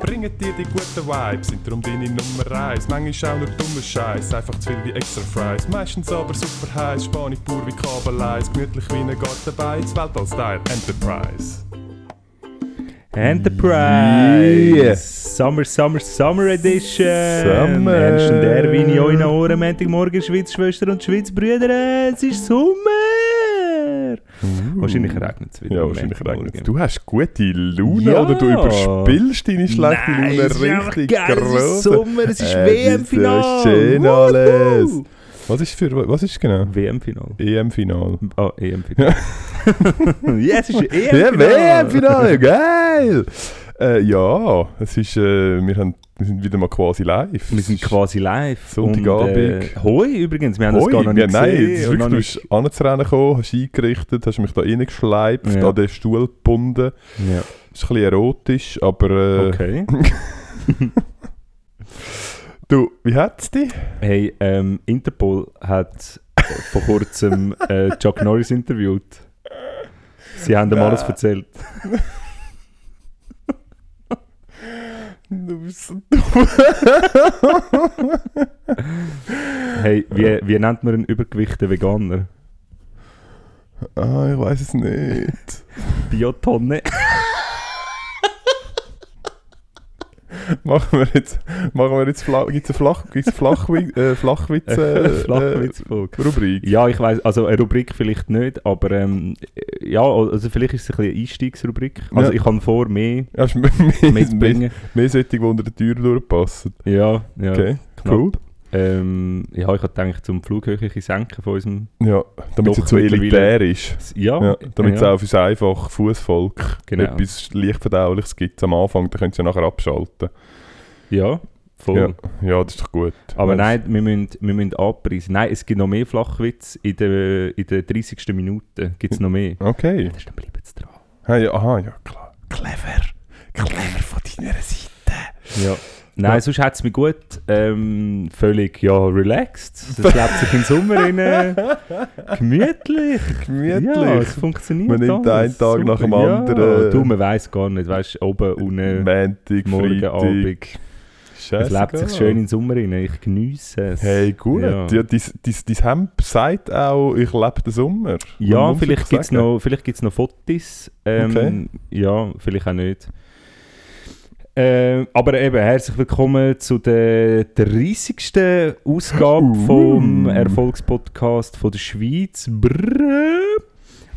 bringen dir die guten Vibes, sind darum deine Nummer 1. Manchmal auch nur dummer Scheiß, einfach zu viel wie extra Fries. Meistens aber super heiß, Spanisch pur wie Kabeleis, gemütlich wie ein Gartenbein, das Weltall-Style Enterprise. Enterprise! Yeah. Summer, Summer, Summer Edition! Summer. Ernst und Erwin in euren Ohren, Montagmorgen, Schweiz, Schwester und Schweiz, Brüder, es ist Sommer! Wahrscheinlich regnet es wieder. Ja, wahrscheinlich regnet Du hast gute Laune Ja. oder du überspielst deine schlechte Nein, Laune es richtig geil, Es ist. Sommer, es ist Äh, WM-Final! das ist schön alles. Was ist für, was ist genau? WM-Final. EM-Final. Ah, EM-Final. ja, es ist ein Ja, EM-Final! WM-Final, geil! Äh, ja, es ist, äh, wir, haben, wir sind wieder mal quasi live. Wir sind quasi live. Sonntagabend. Äh, hoi übrigens, wir haben das Hoi, gar noch ja, nicht nein, gesehen. wirklich, du bist anzurennen gekommen, hast eingerichtet, hast mich da reingeschleift, Ja. an den Stuhl gebunden. Ja, ist ein bisschen erotisch, aber äh, okay. du, wie hat's dich? Hey, ähm, Interpol hat äh, vor kurzem äh, Chuck Norris interviewt. Sie haben ihm alles erzählt. Du bist so Hey, wie, wie nennt man einen übergewichten Veganer? Ah, ich weiß es nicht. Biotonne. machen wir jetzt, machen wir jetzt Flach, gibt's eine Flach, gibt's Flachwi äh, Flachwitz, äh, Flachwitzfolge. äh, Rubrik? Ja, ich weiß, also eine Rubrik vielleicht nicht, aber ähm, ja, also vielleicht ist es ein eine Einstiegsrubrik. Also Ja. ich habe vor, mehr Ja, mehr, mehr, mehr, mehr solche, die unter der Tür durchpassen. Ja, ja. Okay, knapp. cool. Ähm, ja, ich habe gedacht, zum Flughöhe senken von unserem... Ja, damit es so mittlerweile. elitär ist. Ja, Ja, damit es ja. auch für das einfache Fußvolk Genau. etwas leicht verdauliches gibt am Anfang, dann können sie ja nachher abschalten. Ja, voll. Ja, ja, das ist doch gut. Aber Weißt- nein, wir müssen, wir müssen anpreisen. Nein, es gibt noch mehr Flachwitz. In der, in der 30. Minute gibt es noch mehr. Okay. Das dann bleiben sie dran. Hey, aha, ja, klar. Clever. Clever von deiner Seite. Ja. Nein, Ja. sonst hat es mich gut. Ähm, völlig, ja, relaxed. Es lebt sich im Sommer rein. Gemütlich. Gemütlich. Ja, es funktioniert Man nimmt alles. einen Tag nach dem Ja. anderen. Du, man weiß gar nicht. Weißt oben, unten, Montag, morgen, Freitag. Abend. Es lebt sich schön in den Sommer rein. Ich geniesse es. Hey, gut. Ja. Ja. dein, dein, dein Hemd sagt auch, ich lebe den Sommer. Ja, vielleicht gibt es noch, vielleicht gibt's noch Fotos. Ähm, Okay. Ja, vielleicht auch nicht. Ähm, aber eben, herzlich willkommen zu der 30. Ausgabe vom Erfolgspodcast von der Schweiz. Brrr.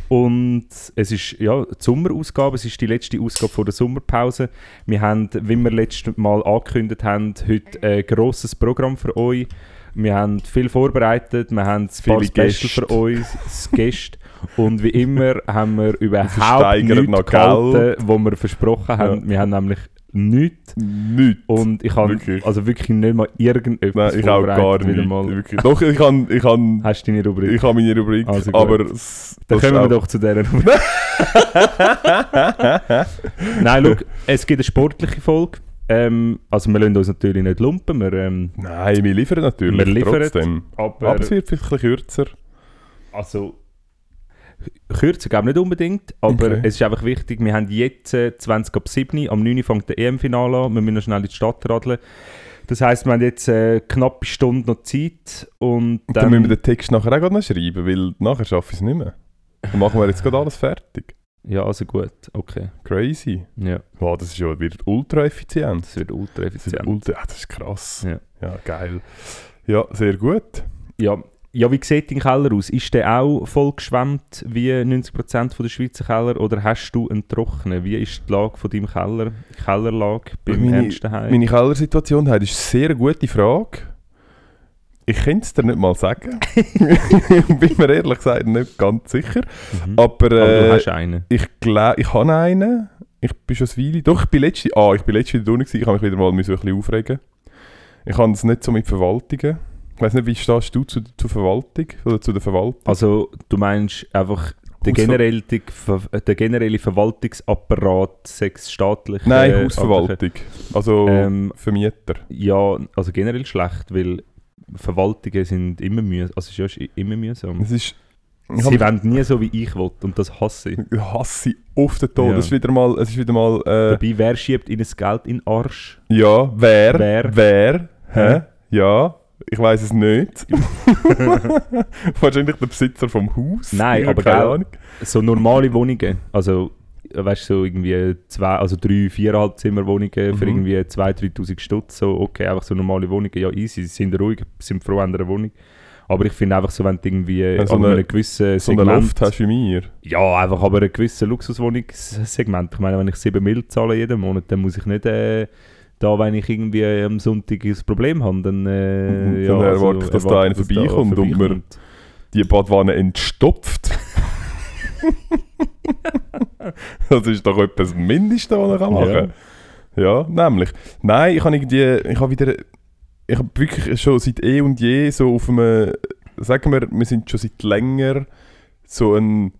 Und es ist ja die Sommerausgabe, es ist die letzte Ausgabe vor der Sommerpause. Wir haben, wie wir letztes Mal angekündigt haben, heute ein grosses Programm für euch. Wir haben viel vorbereitet, wir haben ein paar Viele Special für das Gäste. Und wie immer haben wir überhaupt nichts gehalten, was wir versprochen haben. Ja. Wir haben nämlich nichts. Nichts. Und ich habe Wirklich. also wirklich nicht mal irgendetwas Nein, ich auch gar nicht. mal. Doch, ich habe ich kann, Hast du deine Rubrik? ich kann meine Rubrik, Also aber... Dann kommen wir doch zu dieser Rubrik. Nein, schau, es gibt eine sportliche Folge. Ähm, also wir lassen uns natürlich nicht lumpen, wir, ähm, Nein, wir liefern natürlich Wir liefern, trotzdem. aber, Aber es wird ein bisschen kürzer. also kürzer glaube ich nicht unbedingt, aber Okay. es ist einfach wichtig, wir haben jetzt äh, 20 ab 7, am 9 Uhr fängt der EM-Finale an, wir müssen noch schnell in die Stadt radeln. Das heisst, wir haben jetzt äh, knappe Stunde noch Zeit und Und dann, dann... müssen wir den Text nachher auch noch schreiben, weil nachher schaffe ich es nicht mehr. Dann machen wir jetzt gerade alles fertig. ja, also gut, okay. Crazy. Ja, Wow, das ist ja, wird ultra effizient. das wird ultra Das, wird effizient. ultra, ah, das ist krass. Ja. ja, geil. Ja, sehr gut. Ja, ja, wie sieht dein Keller aus? Ist der auch voll geschwemmt wie 90% der Schweizer Keller oder hast du einen trockenen? Wie ist die Lage von deinem Keller, Kellerlage beim Meine- Ernst daheim? Meine Kellersituation heute ist eine sehr gute Frage. Ich könnte es dir nicht mal sagen. Bin mir ehrlich gesagt nicht ganz sicher. Mhm. Aber, Aber du äh, hast einen. ich glaube, ich habe einen. Ich bin schon eine Weile. Doch, ich bin letzte, ah, ich bin letzte wieder gewesen. Ich habe mich wieder mal ein bisschen aufregen. Ich habe es nicht so mit Verwaltungen. Ich weiß nicht, wie stehst du zu, zur Verwaltung oder zu der Verwaltung? Also du meinst einfach der generelle, der generelle Verwaltungsapparat, sechs staatliche... Nein, äh, Hausverwaltung. Also Ähm, Vermieter. Ja, also generell schlecht, weil Verwaltungen sind immer mühsam. Also es ist immer mühsam. Es ist. Ich Sie wollen nie so, wie ich will und das hasse ich. ich hasse sie auf den Tod. Ja. Es ist wieder mal, es ist wieder mal äh, Dabei, wer schiebt ihnen das Geld in den Arsch? ja, wer, Wer? wer, hä? Hä? Ja, ich weiß es nicht. Wahrscheinlich der Besitzer vom Haus. Nein, aber keine Ahnung. So normale Wohnungen, also weißt du, so irgendwie zwei, also drei, viereinhalb Zimmerwohnungen für Mhm. irgendwie 2'000, 3'000 Stutz, so okay, einfach so normale Wohnungen, ja easy, sie sind ruhig, sind froh an einer Wohnung. Aber ich finde einfach so, wenn du irgendwie Wenn so an eine- einem gewissen So Segment... Loft hast wie mir. Ja, einfach aber ein gewisses Luxuswohnungssegment. Ich meine, wenn ich 7 Mil zahle jeden Monat, dann muss ich nicht äh, da, wenn ich irgendwie am Sonntag ein Problem habe, dann, äh, Dann ja, erwarte ich, dass da einer dass da vorbeikommt und mir- vorbeikommt. Die Badwanne entstopft. das ist doch etwas das Mindeste, was er machen kann. Ja, nämlich. Nein, ich habe irgendwie, ich habe wieder, ich habe wirklich schon seit eh und je so auf einem, sagen wir, wir sind schon seit länger so ein,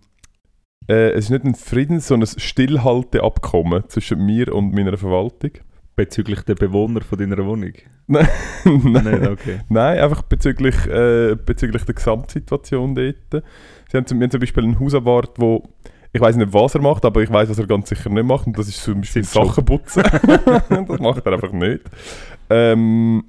äh, es ist nicht ein Friedens-, sondern ein Stillhalteabkommen zwischen mir und meiner Verwaltung. Bezüglich der Bewohner von deiner Wohnung? Nein, Nein, okay. Nein, einfach bezüglich, äh, bezüglich der Gesamtsituation dort. Sie haben zum, wir haben zum Beispiel einen Hausabwart, wo ich weiß nicht, was er macht, aber ich weiß, was er ganz sicher nicht macht. Und das ist zum Beispiel. Sachen putzen. das macht er einfach nicht. Ähm,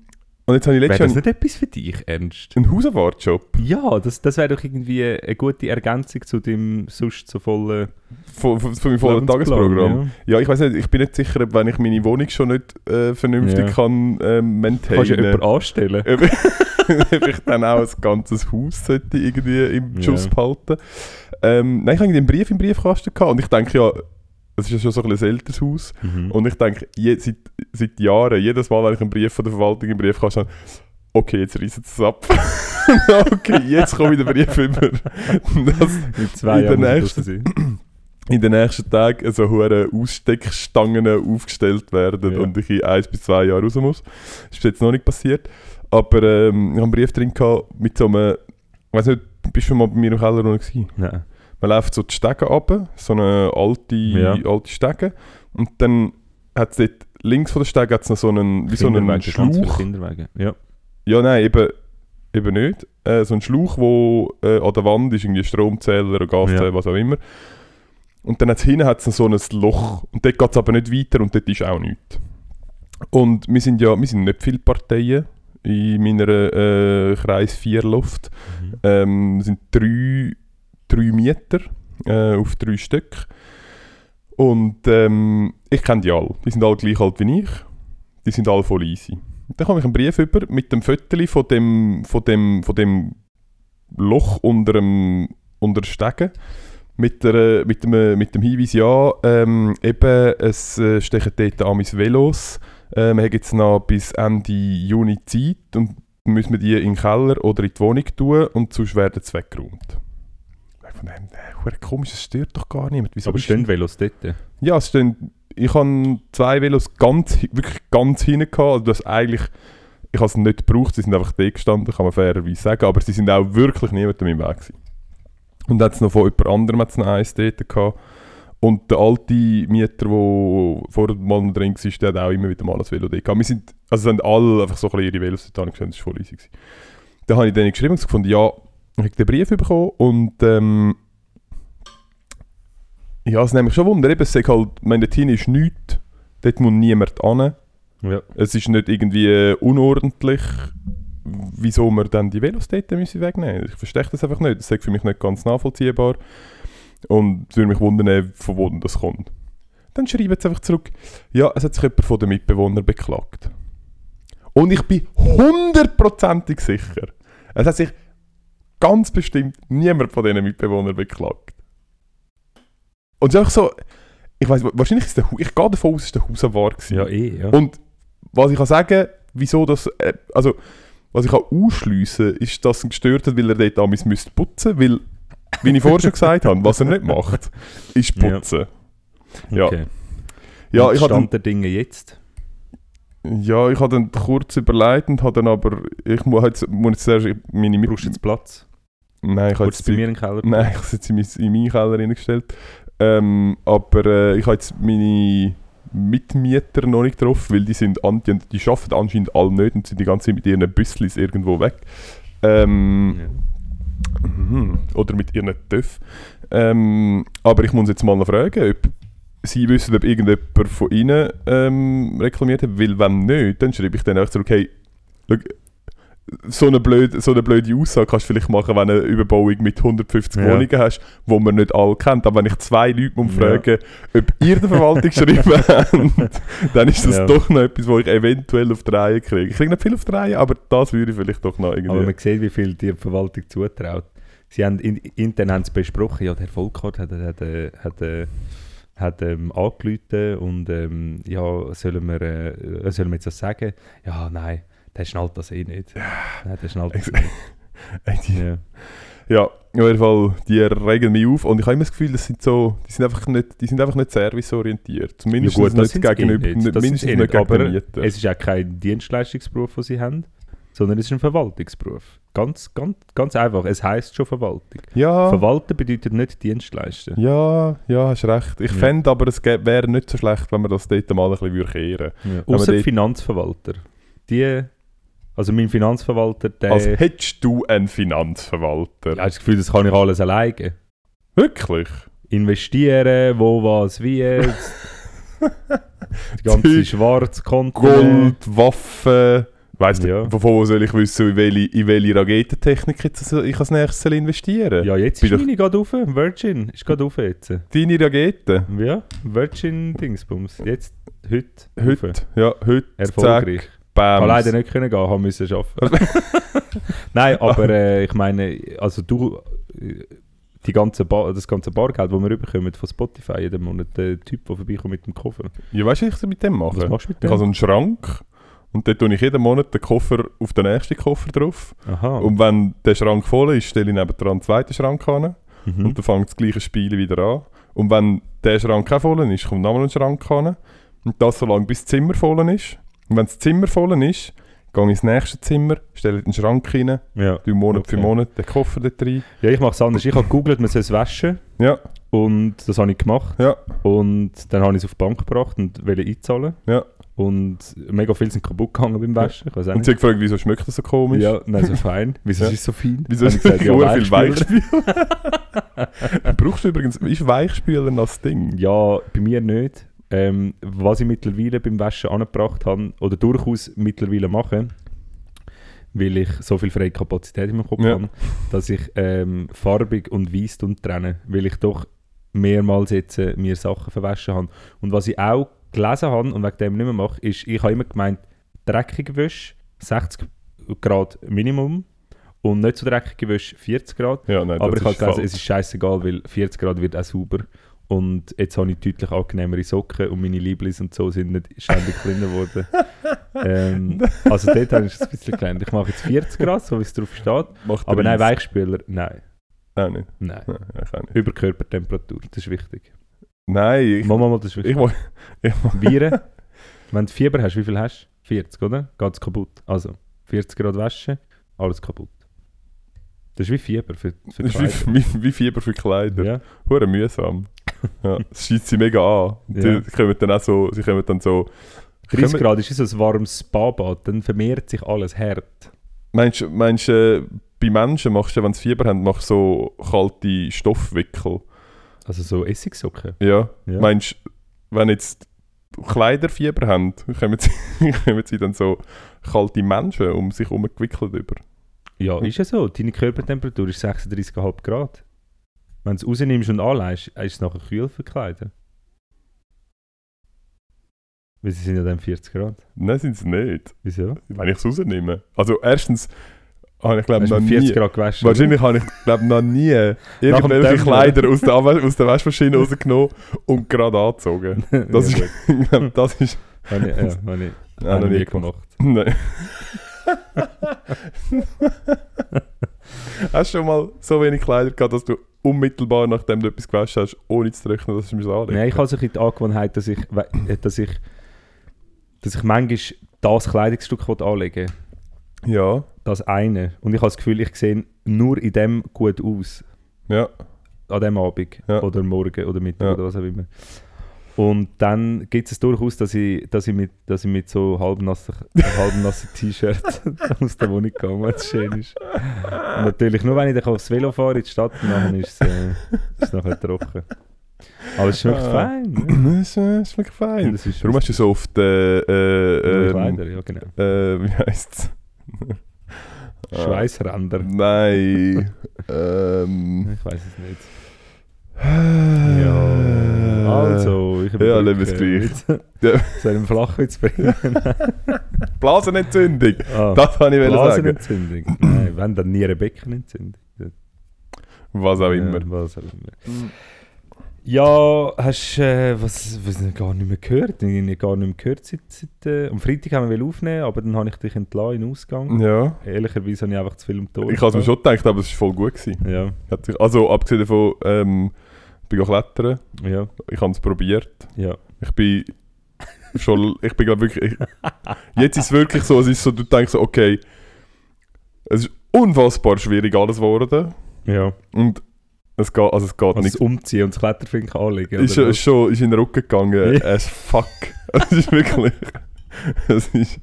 und jetzt habe ich letztes das Jahr nicht etwas für dich, Ernst? einen Hausabwartjob Ja, das, das wäre doch irgendwie eine gute Ergänzung zu deinem sonst so vollen von, von, von meinem vollen Tagesprogramm. Ja. ich weiß nicht, ich bin nicht sicher, ob wenn ich meine Wohnung schon nicht äh, vernünftig Ja. kann Ja. maintainen. Kannst du jemanden anstellen? ob, ich dann auch ein ganzes Haus sollte irgendwie im Ja. Schuss behalten. Ähm, nein, ich habe einen Brief im Briefkasten gehabt und ich denke ja, es ist ja schon so ein bisschen ein älteres Haus Mhm. und ich denke je, seit, seit Jahren, jedes Mal, wenn ich einen Brief von der Verwaltung im Briefkasten habe, okay, jetzt reißen sie es ab. okay, jetzt komme ich den Brief über. Das, In zwei in der das nächsten- in den nächsten Tagen so hohe Aussteckstangen aufgestellt werden Ja. und ich in eins bis zwei Jahren raus muss. Das ist bis jetzt noch nicht passiert. Aber ähm, ich habe einen Brief drin gehabt mit so einem, ich weiß nicht, bist du schon mal bei mir im Keller gewesen? Nein. Man läuft so die Stege runter, so eine alte, Ja. alte Stege und dann hat es dort links von der Stege hat's noch so einen, wie so einen Schlauch. Ja. Ja, nein, eben, eben nicht. Äh, so ein Schlauch, wo äh, an der Wand ist, irgendwie Stromzähler, Gaszähler, Ja. was auch immer. Und dann hat's hinten hat's so ein Loch. Und dort geht es aber nicht weiter und dort ist auch nichts. Und wir sind ja, wir sind nicht viele Parteien in meiner äh, Kreis 4 Luft. Mhm. Ähm, es sind drei, drei Mieter äh, auf drei Stück. Und ähm, ich kenne die alle. Die sind alle gleich alt wie ich. Die sind alle voll easy. Dann komme ich einen Brief über mit dem Foto von dem, von dem, von dem Loch unter dem, unter der Stege. Mit, der, mit, dem, mit dem Hinweis, ja, ähm, eben, es äh, stechen dort an meine Velos. Äh, wir haben jetzt noch bis Ende Juni Zeit und müssen wir die in den Keller oder in die Wohnung tun und sonst werden sie weggeräumt. Dem, äh, komisch, das stört doch gar niemand. Wieso Aber stehen Velos dort? ja, es stehen, ich habe zwei Velos ganz, wirklich ganz hinten gehabt. Also das eigentlich, ich habe es nicht gebraucht, sie sind einfach da gestanden, kann man fairerweise sagen. Aber sie sind auch wirklich niemandem im Weg gewesen. Und dann hat es noch von jemand anderem hat's noch eins dort gehabt. Und der alte Mieter, der vorher mal noch drin war, der hat auch immer wieder mal ein Velo dort gehabt. Wir sind, also es haben alle einfach so ein ihre Velos dort angestellt, das war voll easy. gewesen. Dann habe ich denen geschrieben und gefunden, ja, ich habe den Brief bekommen und ähm, ja, es nimmt mich schon Wunder. Eben, es sagt halt, meine Team ist nichts, dort muss niemand an. Ja. Es ist nicht irgendwie äh, unordentlich, wieso wir dann die Velos dort müssen wegnehmen müssen. Ich verstehe das einfach nicht. Das ist für mich nicht ganz nachvollziehbar. Und es würde mich wundern, von wo das kommt. Dann schreiben sie einfach zurück, ja, es hat sich jemand von den Mitbewohnern beklagt. Und ich bin hundertprozentig sicher, es hat sich ganz bestimmt niemand von diesen Mitbewohnern beklagt. Und es ist einfach so, ich weiß, wahrscheinlich ist der, Hu- ich gehe davon aus, es war der Hausabwart. gewesen. Ja, eh, ja. Und was ich kann sagen, wieso das, äh, also was ich kann ausschliessen, ist, dass er gestört hat, weil er dort damals müsste putzen, weil, wie ich vorher schon gesagt habe, was er nicht macht, ist putzen. Ja, okay. ja, Und ich habe Stand der Dinge jetzt? ja, ich habe dann kurz überlegt und habe dann aber, ich muss jetzt, muss jetzt zuerst meine Mit Brauchst du jetzt Platz? Nein, ich habe jetzt bei mir im Keller? Nein, ich habe es jetzt in, mein, in meinen Keller reingestellt. Ähm, aber äh, ich habe jetzt meine Mitmieter noch nicht getroffen, weil die sind anti und die arbeiten anscheinend alle nicht und sind die ganze Zeit mit ihren Büsselis irgendwo weg. Ähm, Ja. mhm. Oder mit ihren TÜV. Ähm, aber ich muss jetzt mal noch fragen, ob sie wissen, ob irgendjemand von ihnen ähm, reklamiert hat, weil wenn nicht, dann schreibe ich dann auch zurück, hey, schau, so eine, blöde, so eine blöde Aussage kannst du vielleicht machen, wenn du eine Überbauung mit 150 Ja. Wohnungen hast, wo man nicht alle kennt. Aber wenn ich zwei Leute muss Ja. ob ihr der Verwaltung geschrieben habt, dann ist das Ja. doch noch etwas, wo ich eventuell auf die Reihe kriege. Ich kriege nicht viel auf die Reihe, aber das würde ich vielleicht doch noch irgendwie... Aber man sieht, wie viel die Verwaltung zutraut. Sie haben in, intern haben besprochen, ja, der Volkart hat, hat, hat, äh, hat ähm, angerufen und ähm, ja, sollen wir, äh, sollen wir jetzt das sagen? Ja, nein, der schnallt das eh nicht. Nein, der schnallt das nicht. Ja. Ja, auf jeden Fall, die regen mich auf und ich habe immer das Gefühl, das sind so, die sind einfach nicht, die sind einfach nicht serviceorientiert. Zumindest Ja gut, nicht eh gegenüber, nicht. mindestens eh nicht nicht, gegen Mieter. Es ist auch kein Dienstleistungsberuf, den sie haben, sondern es ist ein Verwaltungsberuf. Ganz, ganz, ganz einfach. Es heißt schon Verwaltung. Ja, Verwalten bedeutet nicht Dienstleisten. ja, ja, hast recht. Ich Ja. fände aber, es wäre nicht so schlecht, wenn man das dort mal ein bisschen würde kehren Ja. Außer Finanzverwalter. Die, also mein Finanzverwalter, der Als hättest du einen Finanzverwalter. ich habe das Gefühl, das kann ich alles alleine. Wirklich? Investieren, wo, was, wie. die ganze Schwarzkonto. Gold, Waffen. Weiss nicht, Ja. wovon soll ich wissen, in welche, in welche Raketentechnik jetzt ich als nächstes soll investieren Ja, jetzt Bin ist meine gerade auf. Virgin ist gerade auf jetzt. Deine Raketen? Ja, Virgin Dingsbums. Jetzt, heute, Heute? rauf. Ja, heute. Erfolgreich. Zack, Ich bam. kann leider nicht können gehen, haben müssen arbeiten. Nein, aber äh, ich meine, also du, die ganze das ganze Bargeld, das wir rüberkommen von Spotify jeden Monat, der Typ, der vorbeikommt mit dem Koffer. Ja, weißt du, was ich mit dem mache? Was machst du mit Ich habe so dem? einen Schrank und dort tue ich jeden Monat den Koffer auf den nächsten Koffer drauf. Aha. Und wenn der Schrank voll ist, stelle ich nebendran einen zweiten Schrank an mhm. und dann fängt das gleiche Spiel wieder an. Und wenn der Schrank auch voll ist, kommt nochmal ein Schrank an. Und das so lange, bis das Zimmer voll ist. Und wenn das Zimmer voll ist, gehe ich ins nächste Zimmer, stelle den Schrank rein, ja. tue Monat für Okay. Monat den Koffer dort rein. ja, ich mache es anders. Ich habe gegoogelt, man soll es waschen. Ja, Und das habe ich gemacht. ja, Und dann habe ich es auf die Bank gebracht und wollte einzahlen. ja. Und mega viel sind kaputt gegangen beim Waschen. Ich weiß auch Und sie hat gefragt, wieso schmeckt das so komisch? Ja, nein, so fein. Wieso Ja. ist es so fein? Wieso ist gesagt, ja, viel Weichspüler. Weichspüler? Brauchst du übrigens, ist Weichspüler das Ding? Ja, bei mir nicht. Ähm, was ich mittlerweile beim Waschen angebracht habe, oder durchaus mittlerweile mache, weil ich so viel freie Kapazität in meinem Kopf Ja. habe, dass ich ähm, farbig und weiß und trenne, weil ich doch mehrmals jetzt äh, mir Sachen verwaschen habe. Und was ich auch gelesen habe und wegen dem nicht mehr mache, ist, ich habe immer gemeint, dreckige Wäsche 60 Grad Minimum und nicht so dreckige Wäsche 40 Grad. Ja, nein, Aber ich habe gelesen, falsch. es ist scheißegal, weil 40 Grad wird auch sauber. Und jetzt habe ich deutlich angenehmere Socken und meine Lieblis und so sind nicht ständig kleiner geworden. ähm, also dort habe ich es ein bisschen gelernt. Ich mache jetzt 40 Grad, so wie es drauf steht. Macht Aber nein, 30. Weichspüler, nein. Nein, nicht. Nein. Nein, ich auch nicht. Über Körpertemperatur, das ist wichtig. Nein, ich, Mama, mal, das ist ich, wichtig. mach- Viren, wenn du Fieber hast, wie viel hast du? 40, oder? Geht es kaputt. Also, 40 Grad waschen, alles kaputt. Das ist wie Fieber für, für das Kleider. ist wie, wie, wie Fieber für Kleider. Ja. Hure mühsam. Ja, es schießt sie mega an. Und Ja. Die kommen dann auch so, sie kommen dann so... 30 Kommen- Grad ist so ein warmes Spa-Bad, dann vermehrt sich alles hart. Meinst du, meinst, äh, bei Menschen machst du, wenn sie Fieber haben, machst du so kalte Stoffwickel? Also so Essigsocken. Ja. Ja. Meinst du, wenn jetzt Kleider Fieber haben, kommen sie, kommen sie dann so kalte Menschen um sich herum gewickelt über? Ja, ist ja so. Deine Körpertemperatur ist 36,5 Grad. Wenn du es rausnimmst und anlegst, ist es nachher kühl für Kleider. Weil sie sind ja dann 40 Grad. Nein, sind sie nicht. Wieso? Wenn ich es rausnehme. Also erstens habe ich glaube noch nie... 40 Grad gewaschen? Wahrscheinlich habe ich glaube noch nie irgendwelche. Kleider aus der, aus der Waschmaschine rausgenommen und gerade angezogen. Das, ja, ist, ich glaube, das ist... Habe ich, ja, habe ich, Ja, noch nie nie gemacht. Nein. Hast du schon mal so wenig Kleider gehabt, dass du unmittelbar nachdem du etwas gewaschen hast, ohne zu trocknen, dass du mir anlegen Nein, ich habe so die Angewohnheit, dass ich, dass ich, dass ich manchmal das Kleidungsstück anlegen will. Ja, Das eine. Und ich habe das Gefühl, ich sehe nur in dem gut aus. ja. An dem Abend. Ja. Oder morgen oder Mittag Ja. oder was auch immer. Und dann gibt es durchaus, dass ich, dass ich, mit, dass ich mit so halbnassen, T-Shirt aus der Wohnung gehe, wenn es schön ist. Und natürlich nur, wenn ich dann aufs Velo fahre in die Stadt, dann ist es, äh, ist es nachher trocken. Aber es schmeckt Ah. fein. Ne? Das äh, schmeckt fein. Das ist Warum hast du so oft... Äh, äh, Nur ähm, Kleider, ja genau. äh, wie heisst es? Schweißränder. Nein. ähm, Ich weiß es nicht. Ja. Also, ich Ja, nehmen wir es gleich. Ja. Soll ich einen Flachwitz bringen? Blasenentzündung. Ah, Das kann ich wollen sagen. Blasenentzündung. Nein, wenn dann Nierenbeckenentzündung. Was auch immer. Ja, was auch immer. Ja, hast du äh, was, was ich gar nicht mehr gehört? Ich habe gar nicht mehr gehört seit, seit äh, am Freitag haben wir aufnehmen, aber dann habe ich dich entlassen in den Ausgang. Ja. Ehrlicherweise habe ich einfach zu viel am Tor. Ich habe es mir schon gedacht, aber es war voll gut. Gewesen. Ja, Also, abgesehen davon, ähm, ich bin gegangen klettern. ja, Ich habe es probiert. ja. Ich bin schon, ich bin glaube wirklich, ich, jetzt ist es wirklich so, es ist so, du denkst so, okay, es ist unfassbar schwierig alles geworden ja. und es geht, also es geht Also nicht. das Umziehen und das Kletterfink anlegen. Ist, ist schon ist in den Rücken gegangen, as fuck. Es ist wirklich, es ist,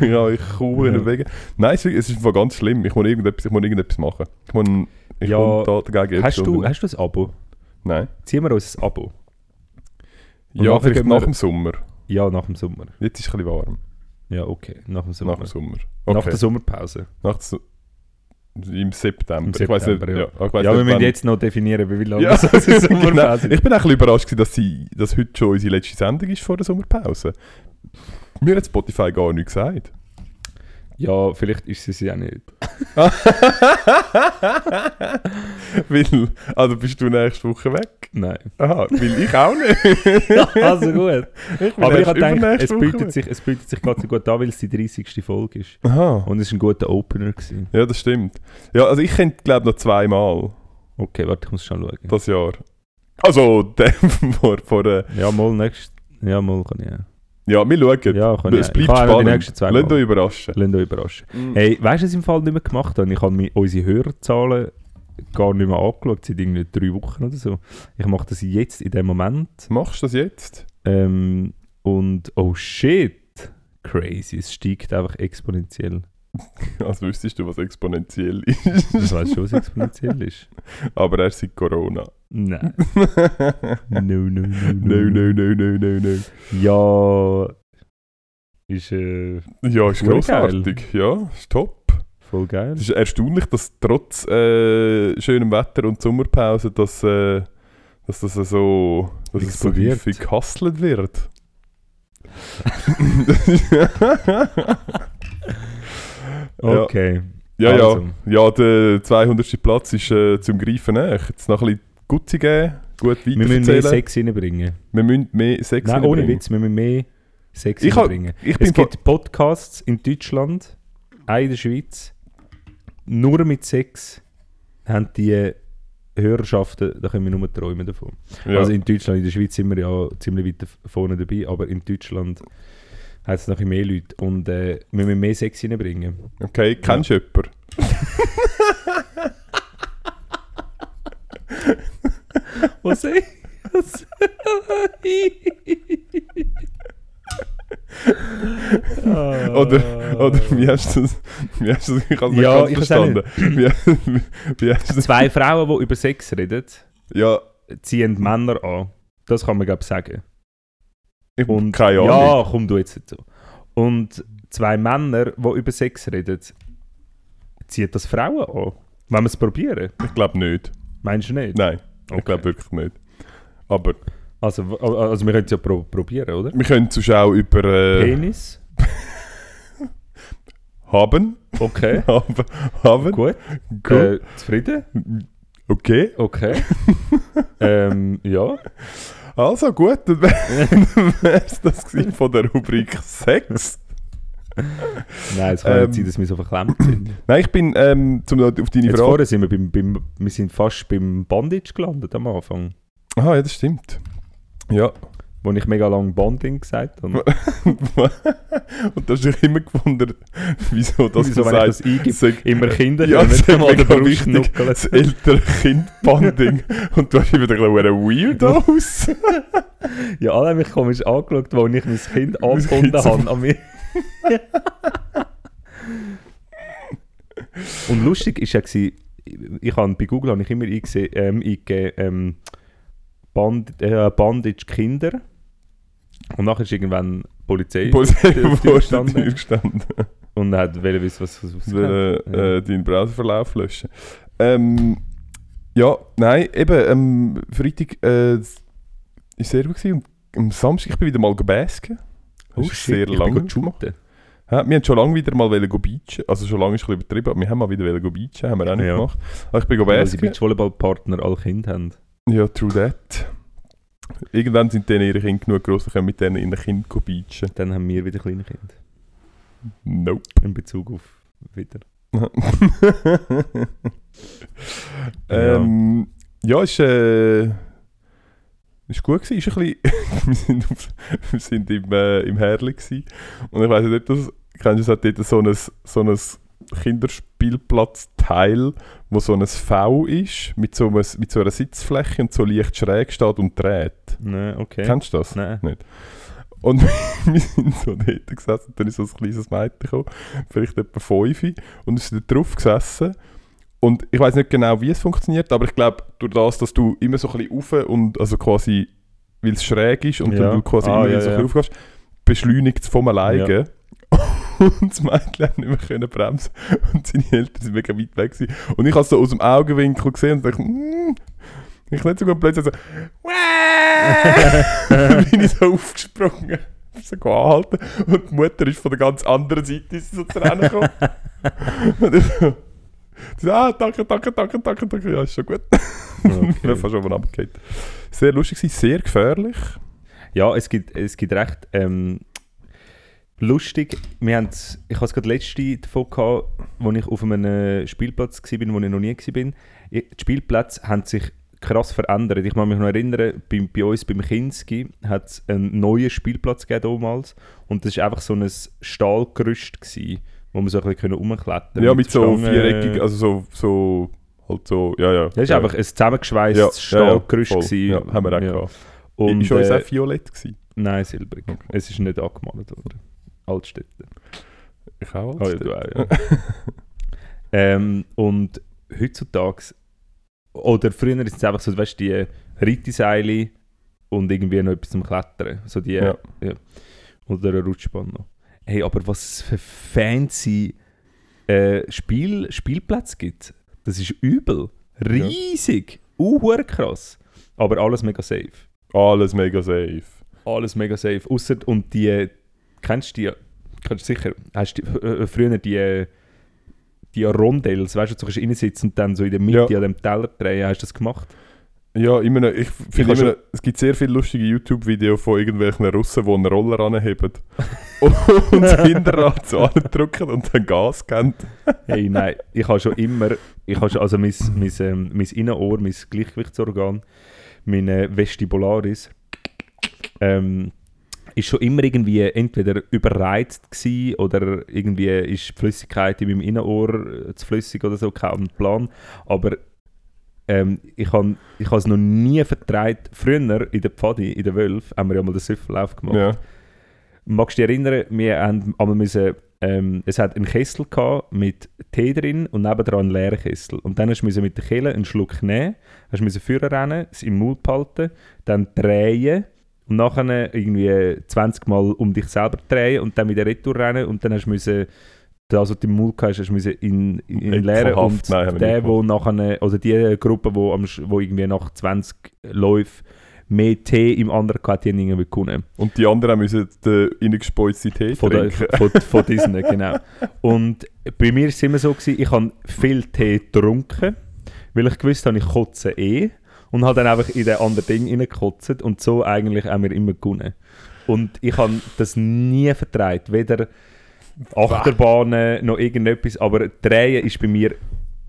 ja, ich kaum Ja. bewegen. Nein, es ist, es ganz schlimm. Ich muss irgendetwas, ich muss irgendetwas machen. Ich muss, ich Ja, muss da dagegen hast, du, hast du ein Abo? Nein. Ziehen wir uns ein Abo. Und Ja, vielleicht nach dem Sommer. Ja, nach dem Sommer. Jetzt ist es ein bisschen warm. Ja, okay. Nach dem Sommer. Nach dem Sommer. Nach Okay. der Sommerpause. Nach der Im September. Im ich weiß nicht, September, ja. ja. ich weiss Ja, wir nicht, müssen wann- jetzt noch definieren, wie lange Ja, so eine genau. Ich bin auch ein bisschen überrascht, gewesen, dass, sie, dass heute schon unsere letzte Sendung ist vor der Sommerpause. Mir hat Spotify gar nichts gesagt. Ja, vielleicht ist sie sie auch nicht. weil, also bist du nächste Woche weg? Nein. Aha, weil ich auch nicht. also gut. Ich Aber ich erst habe gedacht, übernächste es bietet, sich, es bietet sich so gut an, weil es die 30. Folge ist. Aha, Und es war ein guter Opener. Gewesen. ja, das stimmt. Ja, also ich kenne, glaube noch zweimal Okay, warte, ich muss schon schauen. das Jahr. Also, der vor, vor äh, Ja, mal nächstes. Ja, mal kann ich ja. Ja, wir schauen. Ja, kann es bleibt kann noch die nächsten spannend. zwei Lasst euch überraschen. Lasst euch überraschen. Hey, weißt du, was ich im Fall nicht mehr gemacht habe? Ich habe mir unsere Hörerzahlen gar nicht mehr angeschaut, seit irgendwie drei Wochen oder so. Ich mache das jetzt in dem Moment. Machst du das jetzt? Ähm, und oh shit, crazy, es steigt einfach exponentiell. Als wüsstest du, was exponentiell ist. Ich weiß schon, was exponentiell ist. Aber erst seit Corona. Nein. No, no, no, no. No, no, no, no, no, no. Ja. Ist äh, Ja, ist Voll grossartig. Ja, ist top. voll geil. Es ist erstaunlich, dass trotz äh, schönem Wetter und Sommerpause, dass, äh, dass das so, dass es so häufig gehustelt wird. ja, Okay. ja, Also. ja. ja, der 200. Platz ist äh, zum Greifen näher. Jetzt noch ein bisschen Gutzi geben, gut Wir müssen mehr. Sex reinbringen. Wir müssen mehr Sex Nein, ohne. Witz, wir müssen mehr Sex Ich hab- reinbringen. Ich bin Es gibt Podcasts in Deutschland, auch in der Schweiz, nur mit Sex haben die Hörerschaften, da können wir nur träumen davon. ja. Also in Deutschland, in der Schweiz sind wir ja ziemlich weit vorne dabei, aber in Deutschland hat es noch mehr Leute und äh, wir müssen mehr Sex reinbringen. Okay, kennst du jemanden? Was ich? Was? Oder, oder wie hast du das? Wie hast du das? Ich habe Ja, ich ganz auch verstanden. Wie, wie hast du? Zwei Frauen, die über Sex reden, Ja, ziehen Männer an. Das kann man, glaube ich, sagen. ich Und, keine Ahnung. Ja, komm du jetzt so. Und zwei Männer, die über Sex reden, ziehen das Frauen an. Wenn wir es probieren. Ich glaube nicht. Meinst du nicht? Nein, ich Okay. glaube wirklich nicht. Aber Also, also wir können es ja pro probieren, oder? Wir können sonst auch über äh, Penis. haben. Okay, haben. Haben. gut. Gut. Äh, zufrieden? Okay. Okay. ähm, ja. Also gut, dann wäre es das von der Rubrik Sex. Nein, es kann Ähm, nicht sein, dass wir so verklemmt sind. Nein, ich bin, ähm, zum auf deine Jetzt Frage... vorher sind wir, beim, beim, wir sind fast beim Bondage gelandet am Anfang. Aha, ja, das stimmt. Ja. Wo ich mega lang Bonding gesagt habe. Und da hast du dich immer gewundert, wieso das Wieso, wenn ich sagst, das eingebe, sag- immer Kinder Ja, das ist mal mega wichtig. das ältere Kind-Bonding. Und du hast immer gedacht, weird aus. Ja, alle haben mich komisch angeschaut, als ich mein Kind angebunden Kind habe an mir. Und lustig ist ja, gewesen, ich habe bei Google habe ich immer eingesehen, ähm, eingegeben, ähm, Band, äh, Bandage Kinder. Und nachher ist irgendwann Polizei Polizei gestanden. Gestanden. und hat wollte wissen, was was was Will, Ja. äh, deinen Browserverlauf löschen. Ähm, ja, nein, eben, ähm, Freitag äh, ist sehr gut gewesen. Und am Samstag ich bin wieder mal gebasken. Das ist sehr Oh, ich lange bin gemacht. Ja, wir haben schon lange wieder mal beachen. Also schon lange ist ein bisschen übertrieben, aber wir haben mal wieder beachen. Haben wir auch nicht Ja. gemacht. Aber ich bin Weil die. Beachvolleyballpartner alle Kinder haben. Ja, true that. Irgendwann sind dann ihre Kinder genug groß, können mit denen ihren Kind go beachen. Dann haben wir wieder kleine Kinder. Nope. In Bezug auf wieder. ähm, ja, ist, äh, ist gut gewesen. Ist ein bisschen, wir sind, auf, wir sind im, äh, im Herrli gewesen. Und ich weiss nicht, das, kennst du dort so ein, so ein Kinderspielplatzteil, wo so ein V ist, mit so, einem, mit so einer Sitzfläche und so leicht schräg steht und dreht. Nein, okay. Kennst du das? Nein. Nicht. Und wir sind so dort gesessen, und dann ist so ein kleines Mädchen gekommen, vielleicht etwa fünf, und ist dort drauf gesessen. Und ich weiß nicht genau, wie es funktioniert, aber ich glaube, durch das, dass du immer so ein bisschen rauf und also quasi, weil es schräg ist und Ja. dann du quasi Ah, immer ja, so ein ja. bisschen raufgehst, beschleunigt es vom alleine. Und das Mädchen hat nicht mehr können bremsen und seine Eltern sind mega weit weg gewesen. Und ich habe es so aus dem Augenwinkel gesehen und dachte, mm, ich nicht so gut plötzlich so, bin ich so aufgesprungen, so angehalten und die Mutter ist von der ganz anderen Seite so zu rennen gekommen. ah, danke, danke, danke, danke, danke, ja, ist schon gut. Okay. fast oben runtergefallen. Sehr lustig, sehr gefährlich. Ja, es gibt, es gibt recht ähm, lustig. Wir haben's, ich hatte es gerade letzte davon gehabt, als ich auf einem Spielplatz war, wo ich noch nie war. Die Spielplätze haben sich krass verändert. Ich kann mich noch erinnern, bei, bei uns beim Kinski hat es einen neuen Spielplatz gegeben damals. Und das war einfach so ein Stahlgerüst, gewesen, wo man so ein bisschen rumklettern Ja, mit so Stangen. viereckig, also so, so, halt so, ja, ja. Das war ja. einfach ein zusammengeschweißtes ja, Stahlgerüst. voll. gewesen. Ja, haben wir auch Ja. gehabt. Und, ist äh, auch violett gewesen? Nein, silbrig. Okay. Es ist nicht angemalt worden. Altstädte. Ich auch. Oh, ja, du auch, ja. ähm, und heutzutage, oder früher ist es einfach so, weißt du, die Reiteseile und irgendwie noch etwas zum Klettern. So die, Ja. ja. Oder eine Rutschbahn noch. Hey, aber was es für fancy äh, Spiel, Spielplätze gibt, das ist übel. Riesig. Uh, krass. Aber alles mega safe. Alles mega safe. Alles mega safe. Ausser, und die, kennst du die, kennst du sicher, hast du äh, früher die, die Rondels, weißt du, du kannst reinsitzen und dann so in der Mitte Ja. an dem Teller drehen, hast du das gemacht? Ja, immer noch, ich finde immer noch, es gibt sehr viele lustige YouTube-Videos von irgendwelchen Russen, die einen Roller anheben und das Hinterrad so andrücken und dann Gas geben. Hey, nein, ich habe schon immer, ich habe schon, also mein, mein, ähm, mein Innenohr, mein Gleichgewichtsorgan, mein äh, Vestibularis, ähm, ist schon immer irgendwie entweder überreizt gewesen oder irgendwie ist die Flüssigkeit in meinem Innenohr äh, zu flüssig oder so, kein Plan. Aber ähm, ich habe ich es noch nie vertreibt. Früher in der Pfadi, in der Wölf, haben wir ja mal den Süffellauf gemacht. Ja. Magst du dich erinnern, wir haben einmal müssen, ähm, es hat einen Kessel gehabt mit Tee drin und nebendran einen leeren Kessel. Und dann hast du mit der Kelle einen Schluck nehmen, hast müssen führen rennen, es im Mund behalten, dann drehen und nachher irgendwie 20 Mal um dich selber drehen und dann wieder retour rennen und dann hast du müssen, was du im Mund hast, du in, in, in Ekelhaft. und Nein, der, wo nachher, oder die Gruppe, wo, am, wo irgendwie nach 20 läuft, mehr Tee im anderen gehabt, die irgendwie gewonnen. Und die anderen müssen den reingespeuzten Tee Von, der, trinken. von, von diesen, genau. Und bei mir war es immer so, gewesen, ich habe viel Tee getrunken, weil ich gewusst habe, ich kotze eh. Und habe dann einfach in den anderen Ding reingekotzt und so eigentlich haben wir immer gewonnen. Und ich habe das nie vertreibt, weder Achterbahnen noch irgendetwas, aber Drehen ist bei mir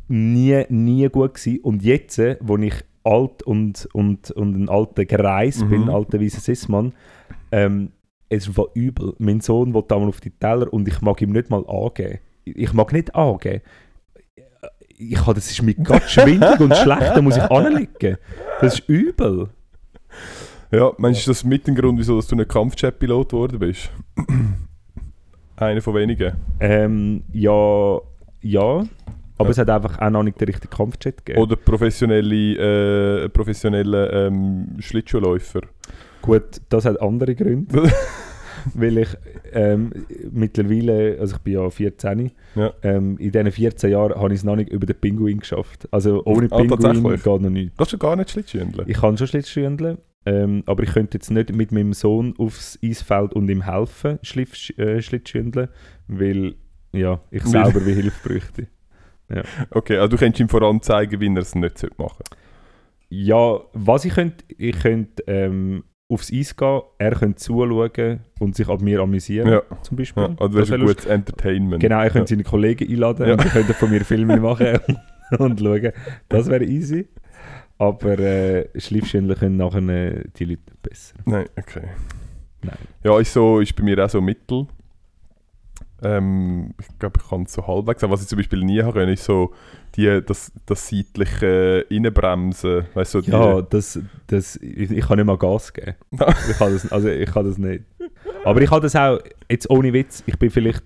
nie, nie gut gewesen. Und jetzt, äh, wo ich alt und, und, und ein alter Greis Mhm. bin, alter weißer Sismann, ähm, es war übel. Mein Sohn will einmal auf die Teller und ich mag ihm nicht mal angeben. Ich mag nicht angeben. Ich habe, das ist mir gerade schwindig und schlecht, da muss ich anlegen. Das ist übel. Ja, meinst du, ist das mit dem Grund, wieso dass du ein Kampfjet-Pilot geworden bist? Einer von wenigen. Ähm, ja, ja. Aber Ja. es hat einfach auch noch nicht den richtigen Kampfjet gegeben. Oder professionelle, äh, professionelle ähm, Schlittschuhläufer. Gut, das hat andere Gründe. weil ich ähm, mittlerweile, also ich bin ja 14, Ja. ähm, in diesen 14 Jahren habe ich es noch nicht über den Pinguin geschafft. Also ohne Ah, Pinguin tatsächlich? geht noch nichts. Kannst du gar nicht Schlittschuhendeln? Ich kann schon Schlittschuhendeln, ähm, aber ich könnte jetzt nicht mit meinem Sohn aufs Eisfeld und ihm helfen, Schliff, äh, Schlittschuhendeln, weil ja, ich selber wie Hilfe bräuchte. Okay, also du könntest ihm vor allem zeigen, wie er es nicht sollte machen Ja, was ich könnte, ich könnte ähm, aufs Eis gehen, er könnte zuschauen und sich an mir amüsieren, Ja. zum Beispiel. Ja, also das ist wäre ein gutes Entertainment. Genau, er könnte seine Kollegen einladen Ja. und die könnten von mir Filme machen und schauen. Das wäre easy. Aber äh, Schleifschwindler können nachher äh, die Leute besser. Nein, okay. Nein. Ja, ist, so, ist bei mir auch so mittel. Ähm, ich glaube, ich kann es so halbwegs sagen. Was ich zum Beispiel nie habe können, ist so die, das, das seitliche Innenbremsen. Weißt du, so Ja, das, das, ich, ich kann nicht mal Gas geben. ich kann das, also ich kann das nicht. Aber ich habe das auch, jetzt ohne Witz, ich bin vielleicht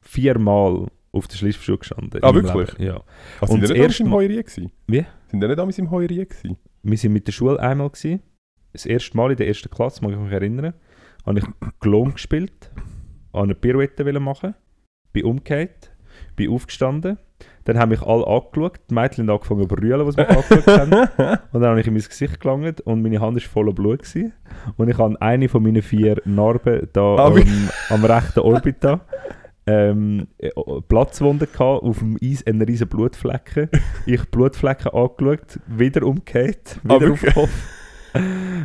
viermal auf der Schliffschuhe gestanden. Ah, wirklich? Leben. Ja. Also, Und sind das nicht erste damals im Mal- Heuerie gewesen? Wie? Sind die nicht damals im Heuerie gewesen? Wir sind mit der Schule einmal gewesen. Das erste Mal in der ersten Klasse, mag ich mich erinnern. Habe ich Klon gespielt, habe eine Pirouette machen, bin umgekehrt, bin aufgestanden. Dann haben mich alle angeschaut. Die Mädchen haben angefangen zu brüllen, was mich angeschaut haben. Und dann habe ich in mein Gesicht gelangt und meine Hand war voller Blut. Gewesen. Und ich habe eine von meinen vier Narben da Ah, am, am rechten Orbit da. Ähm, äh, Platzwunde gehabt, auf dem Eis einen riesen Blutflecken. Ich Blutflecken angeschaut, wieder umgekehrt, Ah, wieder auf wirklich? den Kopf.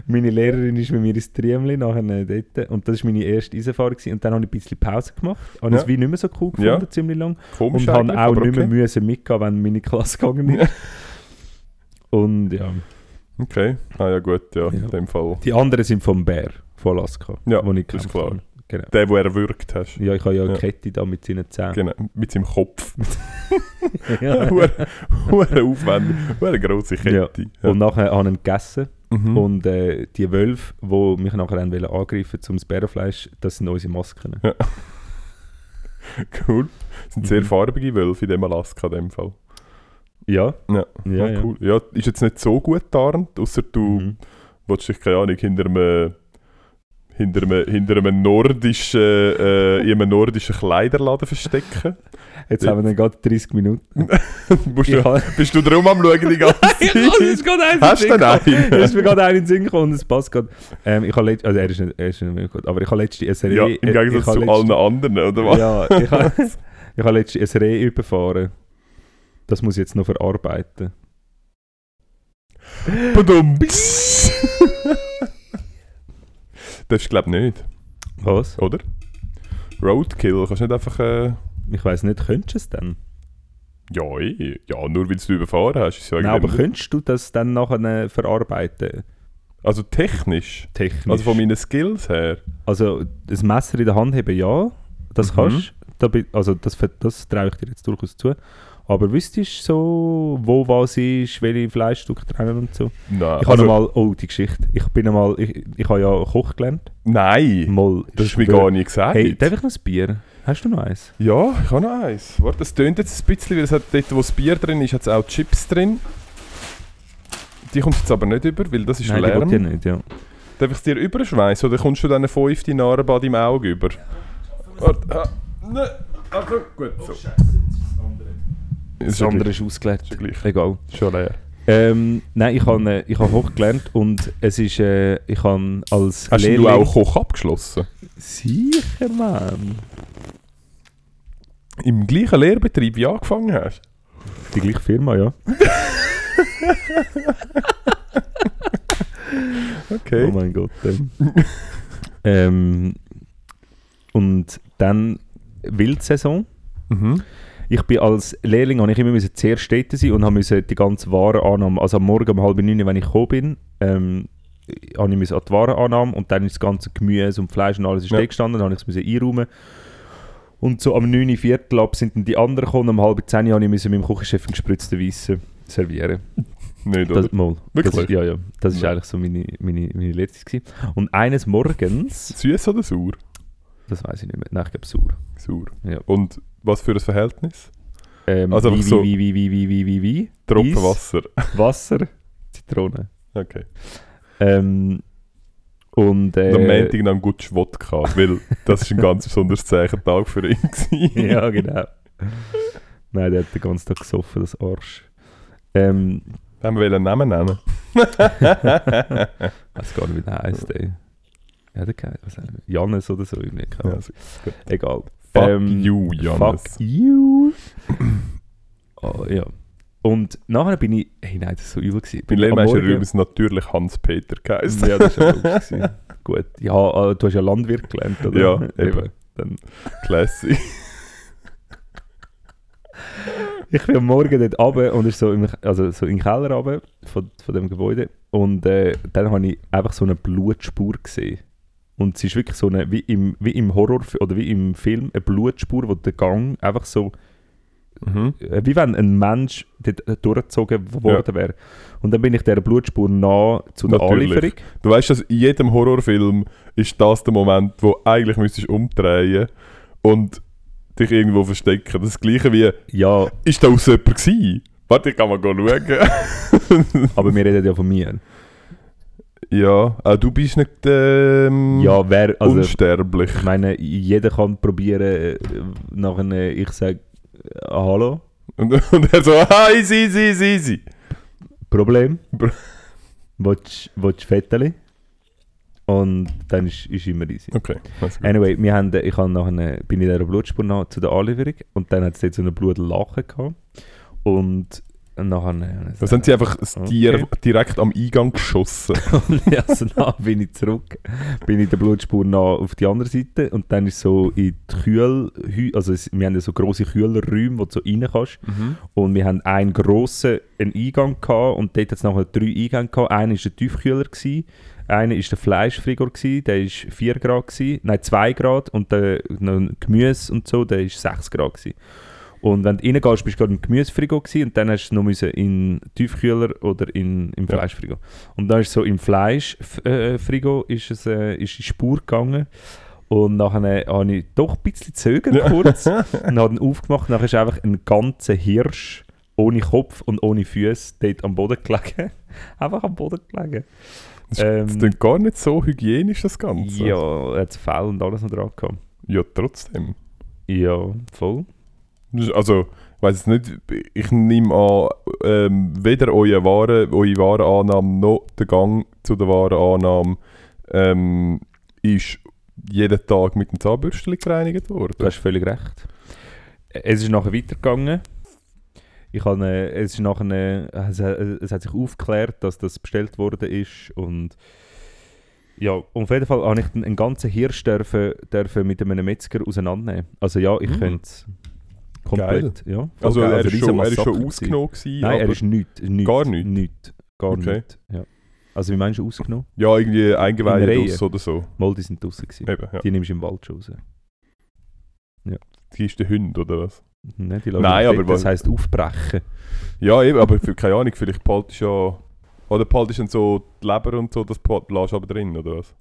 Meine Lehrerin ist mit mir ins Triemli nachher äh, dort und das war meine erste gewesen. und dann habe ich ein bisschen Pause gemacht. Habe Ja. es wie nicht mehr so cool gefunden, Ja. ziemlich lang. Komisch Und habe auch aber nicht mehr okay. müssen mitgehen, wenn meine Klasse gegangen ist. Und ja, Okay, ah ja gut, ja, Ja. in dem Fall. die anderen sind vom Bär, von Alaska, Ja, wo ich ist klar. habe. Genau. Der, wo er erwürgt hast. Ja, ich habe ja eine Ja. Kette da mit seinen Zähnen. Genau, mit seinem Kopf. ja. Hure aufwendig. Hure grosse Kette. Ja. Und nachher habe ich ihn gegessen. Mhm. Und äh, die Wölfe, die mich nachher haben wollen angreifen zum Bärenfleisch, das sind unsere Masken. cool. Das sind sehr Mhm. farbige Wölfe in dem Alaska in dem Fall. Ja, Ja, ja, ja, ja. cool. Ja, ist jetzt nicht so gut tarnt, außer du Mhm. willst dich, keine Ahnung, hinter einem, hinter einem, hinter einem nordischen, äh, in einem nordischen Kleiderladen verstecken. Jetzt haben wir dann gerade 30 Minuten. Du, habe- bist du drum am schauen die ganze Ich Zeit? gerade einen Hast du einen? Ist mir gerade einen in den Sinn gekommen es passt gerade. Ähm, ich habe letzt, also er ist nicht, er ist nicht mehr gut, aber ich habe letzte eine Serie... Ja, im Gegensatz zu letzte- allen anderen, oder was? Ja, ich habe, ich habe letzte eine Reh überfahren. Das muss ich jetzt noch verarbeiten. Badum. Darfst du glaube nicht, Was? oder? Roadkill, kannst du nicht einfach... Äh, Ich weiß nicht, könntest du es dann? ja, eh. ja, nur weil du überfahren hast. Ist ja Nein, aber eigentlich- könntest du das dann nachher äh, verarbeiten? Also technisch, Technisch. also von meinen Skills her. Also das Messer in der Hand haben, ja, das Mhm. kannst bin- Also das, das traue ich dir jetzt durchaus zu. Aber wüsstest du so, wo was ist, welche Fleischstücke trennen und so? Nein, Ich habe also, mal, oh die Geschichte, ich bin einmal, ich, ich habe ja Koch gelernt. nein, Mal, das hast du mir gar nicht gesagt. Hey, darf ich noch ein Bier? Hast du noch eins? Ja, ich habe noch eins. Warte, das tönt jetzt ein bisschen, weil es hat dort, wo das Bier drin ist, hat es auch Chips drin. Die kommt jetzt aber nicht über, weil das ist Nein, die Lärm. will ich nicht, ja. Darf ich es dir überschweißen oder kommst du dann eine fünfte Narbenbad im Auge über? Warte, ah, ne, also, gut, so. Das andere ist gleich. Egal. Schon leer. Ähm, nein, ich habe äh, ich hab Koch gelernt und es ist, äh, ich habe als Hast du auch Koch abgeschlossen? Sicher, Mann. Im gleichen Lehrbetrieb wie angefangen hast? Die gleiche Firma, ja. Okay. Oh mein Gott. Ähm. ähm, und dann Wildsaison. Mhm. Ich bin als Lehrling, habe ich immer müssen zuerst dort sein und habe müssen die ganze Warenannahme, also am Morgen um halb neun, wenn ich gekommen bin, ähm, habe ich müssen an die Warenannahme und dann ist das ganze Gemüse und Fleisch und alles ist Ja. gestanden, dann habe ich es einräumen. Und so am 9. Viertel ab sind dann die anderen gekommen, um halb zehn habe ich müssen meinem Küchenchef einen gespritzten Weissen servieren. Nicht? Das, mal, Wirklich? Das ja, ja. Das ist Ja. eigentlich so meine, meine, meine letzte gewesen. Und eines Morgens, Süß oder sauer? das weiß ich nicht mehr, nein, ich glaube sauer. Sauer. Ja. Und was für ein Verhältnis? Ähm, Also wie, so- wie, wie, wie, wie, wie, wie, wie, Tropfen Eis. Wasser. Wasser, Zitrone. Okay. Ähm, und äh, am Montag dann gut Wodka, weil das ist ein ganz besonderes Zeichentag für ihn. ja, genau. Nein, der hat den ganzen Tag gesoffen, das Arsch. Ähm, Haben wir einen Namen nennen? weiß gar nicht, wie der heisst, ey. Ja, der? Jannes oder so, irgendwie. Ja. Egal. Fuck Ähm, you, Jannes. Fuck you. oh, ja. Und nachher bin ich, hey nein, das war so übel. Gewesen. Mein Bin am Lehrmeister Morgen- übrigens natürlich Hans-Peter geheißen. Ja, das war ja. Gut. Ja, äh, du hast ja Landwirt gelernt, oder? Ja, eben. Dann, Classy. ich bin am Morgen dort runter und ist so, im, also so in den Keller runter von, von dem Gebäude. Und äh, dann habe ich einfach so eine Blutspur gesehen. Und es ist wirklich so eine, wie im, wie im Horror oder wie im Film, eine Blutspur, wo der Gang einfach so Mhm. äh, wie wenn ein Mensch dort äh, durchgezogen worden wäre. Und dann bin ich dieser Blutspur nah zu der Natürlich. Anlieferung. Du weißt, dass in jedem Horrorfilm ist das der Moment, wo eigentlich müsstest umdrehen und dich irgendwo verstecken. Das gleiche wie, Ja, ist da aus jemand gewesen? Warte, ich kann mal schauen. aber wir reden ja von mir. Ja, auch du bist nicht ähm, Ja, wer, also unsterblich. ich meine, jeder kann probieren, äh, nachher, äh, ich sage, äh, hallo, Und, und er so, ah, easy, easy, easy, easy. Problem. Willst du Fetteli? Und dann ist, ist immer easy. Okay. Anyway, wir haben, äh, ich habe nachher, bin in dieser Blutspur nach, zu der Anlieferung und dann hat es dort so eine Blutlache gehabt. Und nachher... Da sind sie einfach das Okay. Tier direkt am Eingang geschossen. Und also dann bin ich zurück, bin ich der Blutspur nach auf die andere Seite und dann ist so in die Kühl, also es, wir haben ja so grosse Kühlerräume, wo du so rein kannst und wir haben einen grossen einen Eingang gehabt und dort hat es nachher drei Eingänge gehabt. Einer war der Tiefkühler, gewesen, einer war der Fleischfrigor, gewesen, der war 4 Grad, gewesen, nein 2 Grad und der noch Gemüse und so, der war 6 Grad. Gewesen. Und wenn du reingehst, bist du gerade im Gemüsefrigo gewesen, und dann hast du noch müssen in Tiefkühler oder in, im. Fleischfrigo. Und dann ist so im Fleischfrigo ist es äh, ist die Spur gegangen. Und nachher habe ich doch ein bisschen zögert Ja. kurz und habe ihn aufgemacht. Nachher ist einfach ein ganzer Hirsch ohne Kopf und ohne Füße dort am Boden gelegen. einfach am Boden gelegen. Das, das Ähm, klingt gar nicht so hygienisch, das Ganze. ja, er hat Fell und alles noch dran gehabt. Ja, trotzdem. Ja, voll. Also, ich weiß es nicht, ich nehme an, ähm, weder eure Ware, eure Warenannahme noch der Gang zu der Warenannahme ähm, ist jeden Tag mit dem Zahnbürstchen gereinigt worden. Du hast völlig recht. Es ist nachher weitergegangen. Ich habe, äh, es, ist nachher, äh, es, es hat sich aufgeklärt, dass das bestellt worden ist. Und ja, auf jeden Fall habe ich einen ganzen Hirsch dürfen, dürfen mit einem Metzger auseinandernehmen. Also ja, ich Mhm. könnte komplett. Ja, voll also, geil. er, ist schon, er ist schon ausgenommen gewesen, Nein, er ist nichts. nichts Gar nichts? Nichts. Gar Okay. nichts. Ja. Also wie meinst du ausgenommen? Ja, irgendwie Eingeweide In Reihe. aus oder so. Mal, die sind draußen gewesen. Eben, ja. Die nimmst du im Wald schon raus. Die ist der Hund, oder was? Nein, die Nein, dort, aber das was- heisst aufbrechen. Ja, eben, aber für, keine Ahnung, vielleicht behaltest du ja... Oder behaltest du dann so die Leber und so, das lässt aber drin, oder was?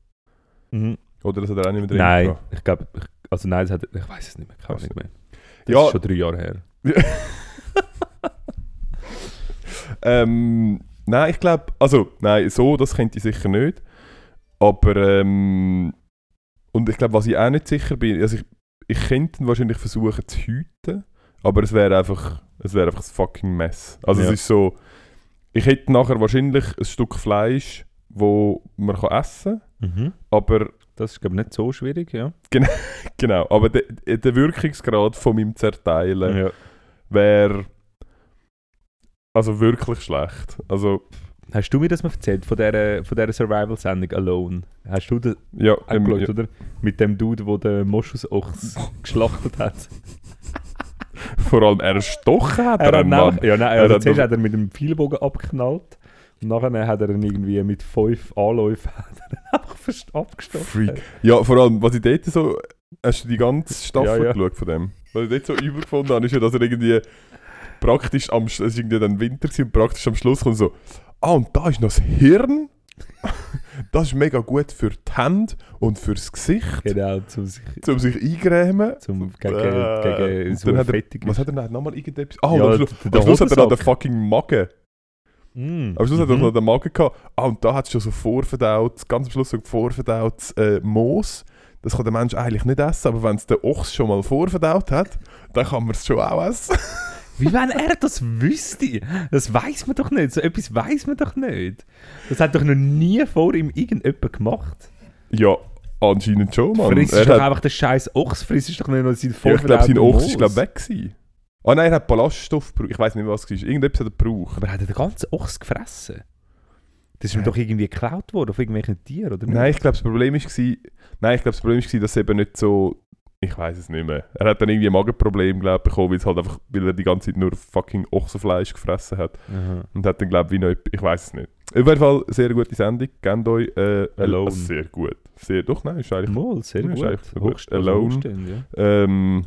Mhm. Oder das hat er auch nicht mehr drin Nein, gehabt? ich glaube, also nein, das hat, ich weiß es nicht mehr, Weiß Ahnung mehr. Das Ja. ist schon drei Jahre her. Ähm, nein, ich glaube, also, nein, so, das könnte ich sicher nicht. Aber, ähm, und ich glaube, was ich auch nicht sicher bin, also ich, ich könnte wahrscheinlich versuchen zu hüten, aber es wäre einfach, es wäre einfach ein fucking Mess. Also Ja. es ist so, ich hätte nachher wahrscheinlich ein Stück Fleisch, wo man kann essen kann, Mhm. aber Das ist, glaube ich, nicht so schwierig, ja. genau, aber der, der Wirkungsgrad von meinem Zerteilen ja. wäre also wirklich schlecht. Also Hast du mir das mal erzählt, von dieser, von dieser Survival-Sendung Alone? Hast du das ja, auch ähm, geschaut, ja oder? Mit dem Dude, der den Moschusochs geschlachtet hat. vor allem er erstochen hat, Er er einen Mann. ja, nein, Er also hat zuerst hat er mit dem Pfeilbogen abgeknallt und nachher hat er ihn irgendwie mit fünf Anläufen einfach abgestochen. Freak. Ja, vor allem, was ich dort so. Hast du die ganze Staffel Ja, ja. geschaut von dem? Was ich dort so übel gefunden habe, ist ja, dass er irgendwie praktisch am es ist irgendwie dann Winter gewesen und praktisch am Schluss kommt so, ah, und da ist noch das Hirn. das ist mega gut für die Hände und fürs Gesicht, Genau, zum sich, um sich eingrämen. zum, gegen, Äh, gegen so hat er, Was hat er nochmal irgendetwas? Ah, Ja, am Schluss, am Schluss hat er noch den fucking Magen. Mm. Am Schluss hat er Mhm. noch den Magen gehabt. Ah, und da hat es schon so vorverdaut, ganz am Schluss so vorverdautes äh, Moos. Das kann der Mensch eigentlich nicht essen, aber wenn es der Ochs schon mal vorverdaut hat, dann kann man es schon auch essen. Wie wenn er das wüsste? Das weiß man doch nicht. So etwas weiß man doch nicht. Das hat doch noch nie vor ihm irgendjemand gemacht. ja, anscheinend schon, Mann. Frisst er doch hat, einfach den scheiß Ochs, frisst doch nicht noch seinen ja, ich glaube, sein Ochs ist glaub, weg gewesen. Ah nein, er hat Ballaststoff gebraucht. Ich weiß nicht, was es war. Irgendetwas hat er gebraucht. Aber hat er den ganzen Ochs gefressen? Das ist ihm doch irgendwie geklaut worden auf irgendwelchen Tieren, oder nicht? Nein, ich glaube, das Problem war, nein, ich glaube, das Problem war, dass eben nicht so, ich weiß es nicht mehr. Er hat dann irgendwie ein Magenproblem, glaube ich, bekommen, weil, es halt einfach, weil er die ganze Zeit nur fucking Ochsenfleisch gefressen hat. Aha. Und hat dann, glaube ich, wie noch, ich weiß es nicht. Auf jeden Fall, sehr gute Sendung. Gebt euch äh, Alone. Sehr gut. Sehr, doch, nein, ist eigentlich. Mal, sehr Ja, ist gut. so gut. Alone. ja. Ähm,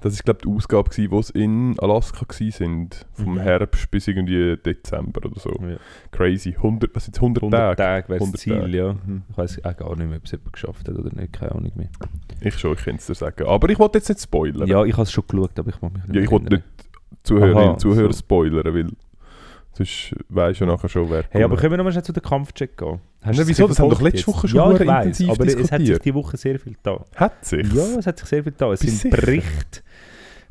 das ist, glaube ich, die Ausgabe, gewesen, wo sie in Alaska waren. sind. Vom Mhm. Herbst bis irgendwie Dezember oder so. Ja. Crazy. 100, was sind 100, 100 Tage? Tage wäre das 100 Ziel, Tage. ja. Ich weiß auch gar nicht mehr, ob es jemand geschafft hat oder nicht, keine Ahnung mehr. Ich schon, ich kann es dir sagen. Aber ich wollte jetzt nicht spoilern. Ja, ich habe es schon geschaut, aber ich mag mich nicht Ja, ich wollte nicht Zuhörerinnen und Zuhörer so. spoilern, weil sonst weisst du ja nachher schon, wer Hey, aber können wir nochmal schnell zu den Kampfcheck gehen? Ja, du wieso? Das haben doch letzte? Woche schon Ja, ich weiss, intensiv aber es hat sich diskutiert. die Woche sehr viel da. Hat sich? Ja, es hat sich sehr viel da. Es Bist sind sicher? Berichte,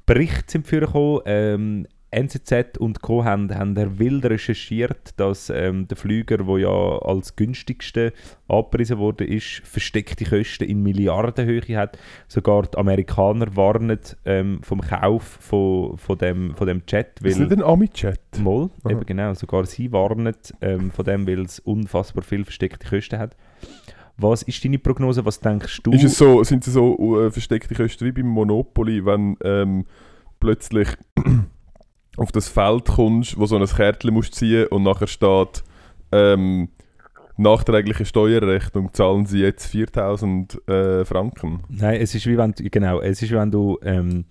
Berichte sind vorgekommen. Ähm, NZZ und Co. haben, haben er wild recherchiert, dass ähm, der Flüger, der ja als günstigste angepriesen wurde, ist, versteckte Kosten in Milliardenhöhe hat. Sogar die Amerikaner warnen ähm, vom Kauf von, von, dem, von dem Jet, Ist nicht weil ein Ami-Chat? Moll, Aha. eben genau, sogar sie warnen ähm, von dem, weil es unfassbar viel versteckte Kosten hat. Was ist deine Prognose? Was denkst du? Ist es so, sind es so äh, versteckte Kosten wie beim Monopoly, wenn ähm, plötzlich auf das Feld kommst, wo so ein Kärtchen musst ziehen und nachher steht ähm, nachträgliche Steuerrechnung zahlen sie jetzt 4000 äh, Franken. Nein, es ist wie wenn du, genau, es ist wenn du, ähm,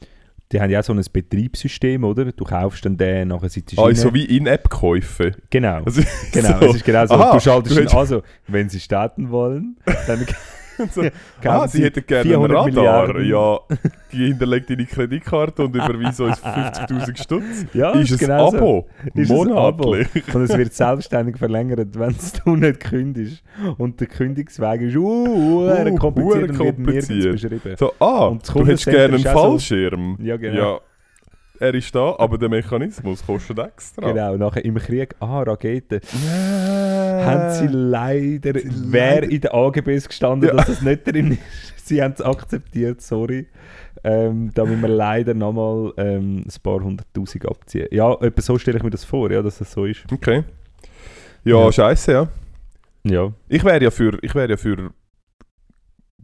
die haben ja auch so ein Betriebssystem, oder? Du kaufst dann den, nachher sitzt du Ah, rein. so wie In-App-Käufe. Genau, Also, genau, so. es ist genau so. Aha, du schaltest du ihn hättest- also, wenn sie starten wollen, dann so. Ah, sie hätten gerne einen 400 Radar. Milliarden. Ja, die hinterlegt deine Kreditkarte und überweist uns 50'000 Stutz. Ja, ist es genau so. Abo? Ist ein Abo. Monatlich. Und es wird selbstständig verlängert, wenn du nicht kündigst. Und der Kündigungsweg ist uh, uh, Uh, kompliziert und wird kompliziert. nirgends beschrieben. So, ah, du hättest gerne einen ist auch so- Fallschirm. Ja, genau. Ja, er ist da, aber der Mechanismus kostet extra. Genau, nachher im Krieg, ah, Raketen. Ja. haben sie leider, sie wer leider- in den AGBs gestanden, Ja. dass das nicht drin ist. Sie haben es akzeptiert, sorry. Ähm, da müssen wir leider nochmal ähm, ein paar hunderttausend abziehen. Ja, etwa so stelle ich mir das vor, ja, dass das so ist. Okay. Ja, Ja. scheiße, ja. Ja. Ich wäre ja für, ich wäre ja für,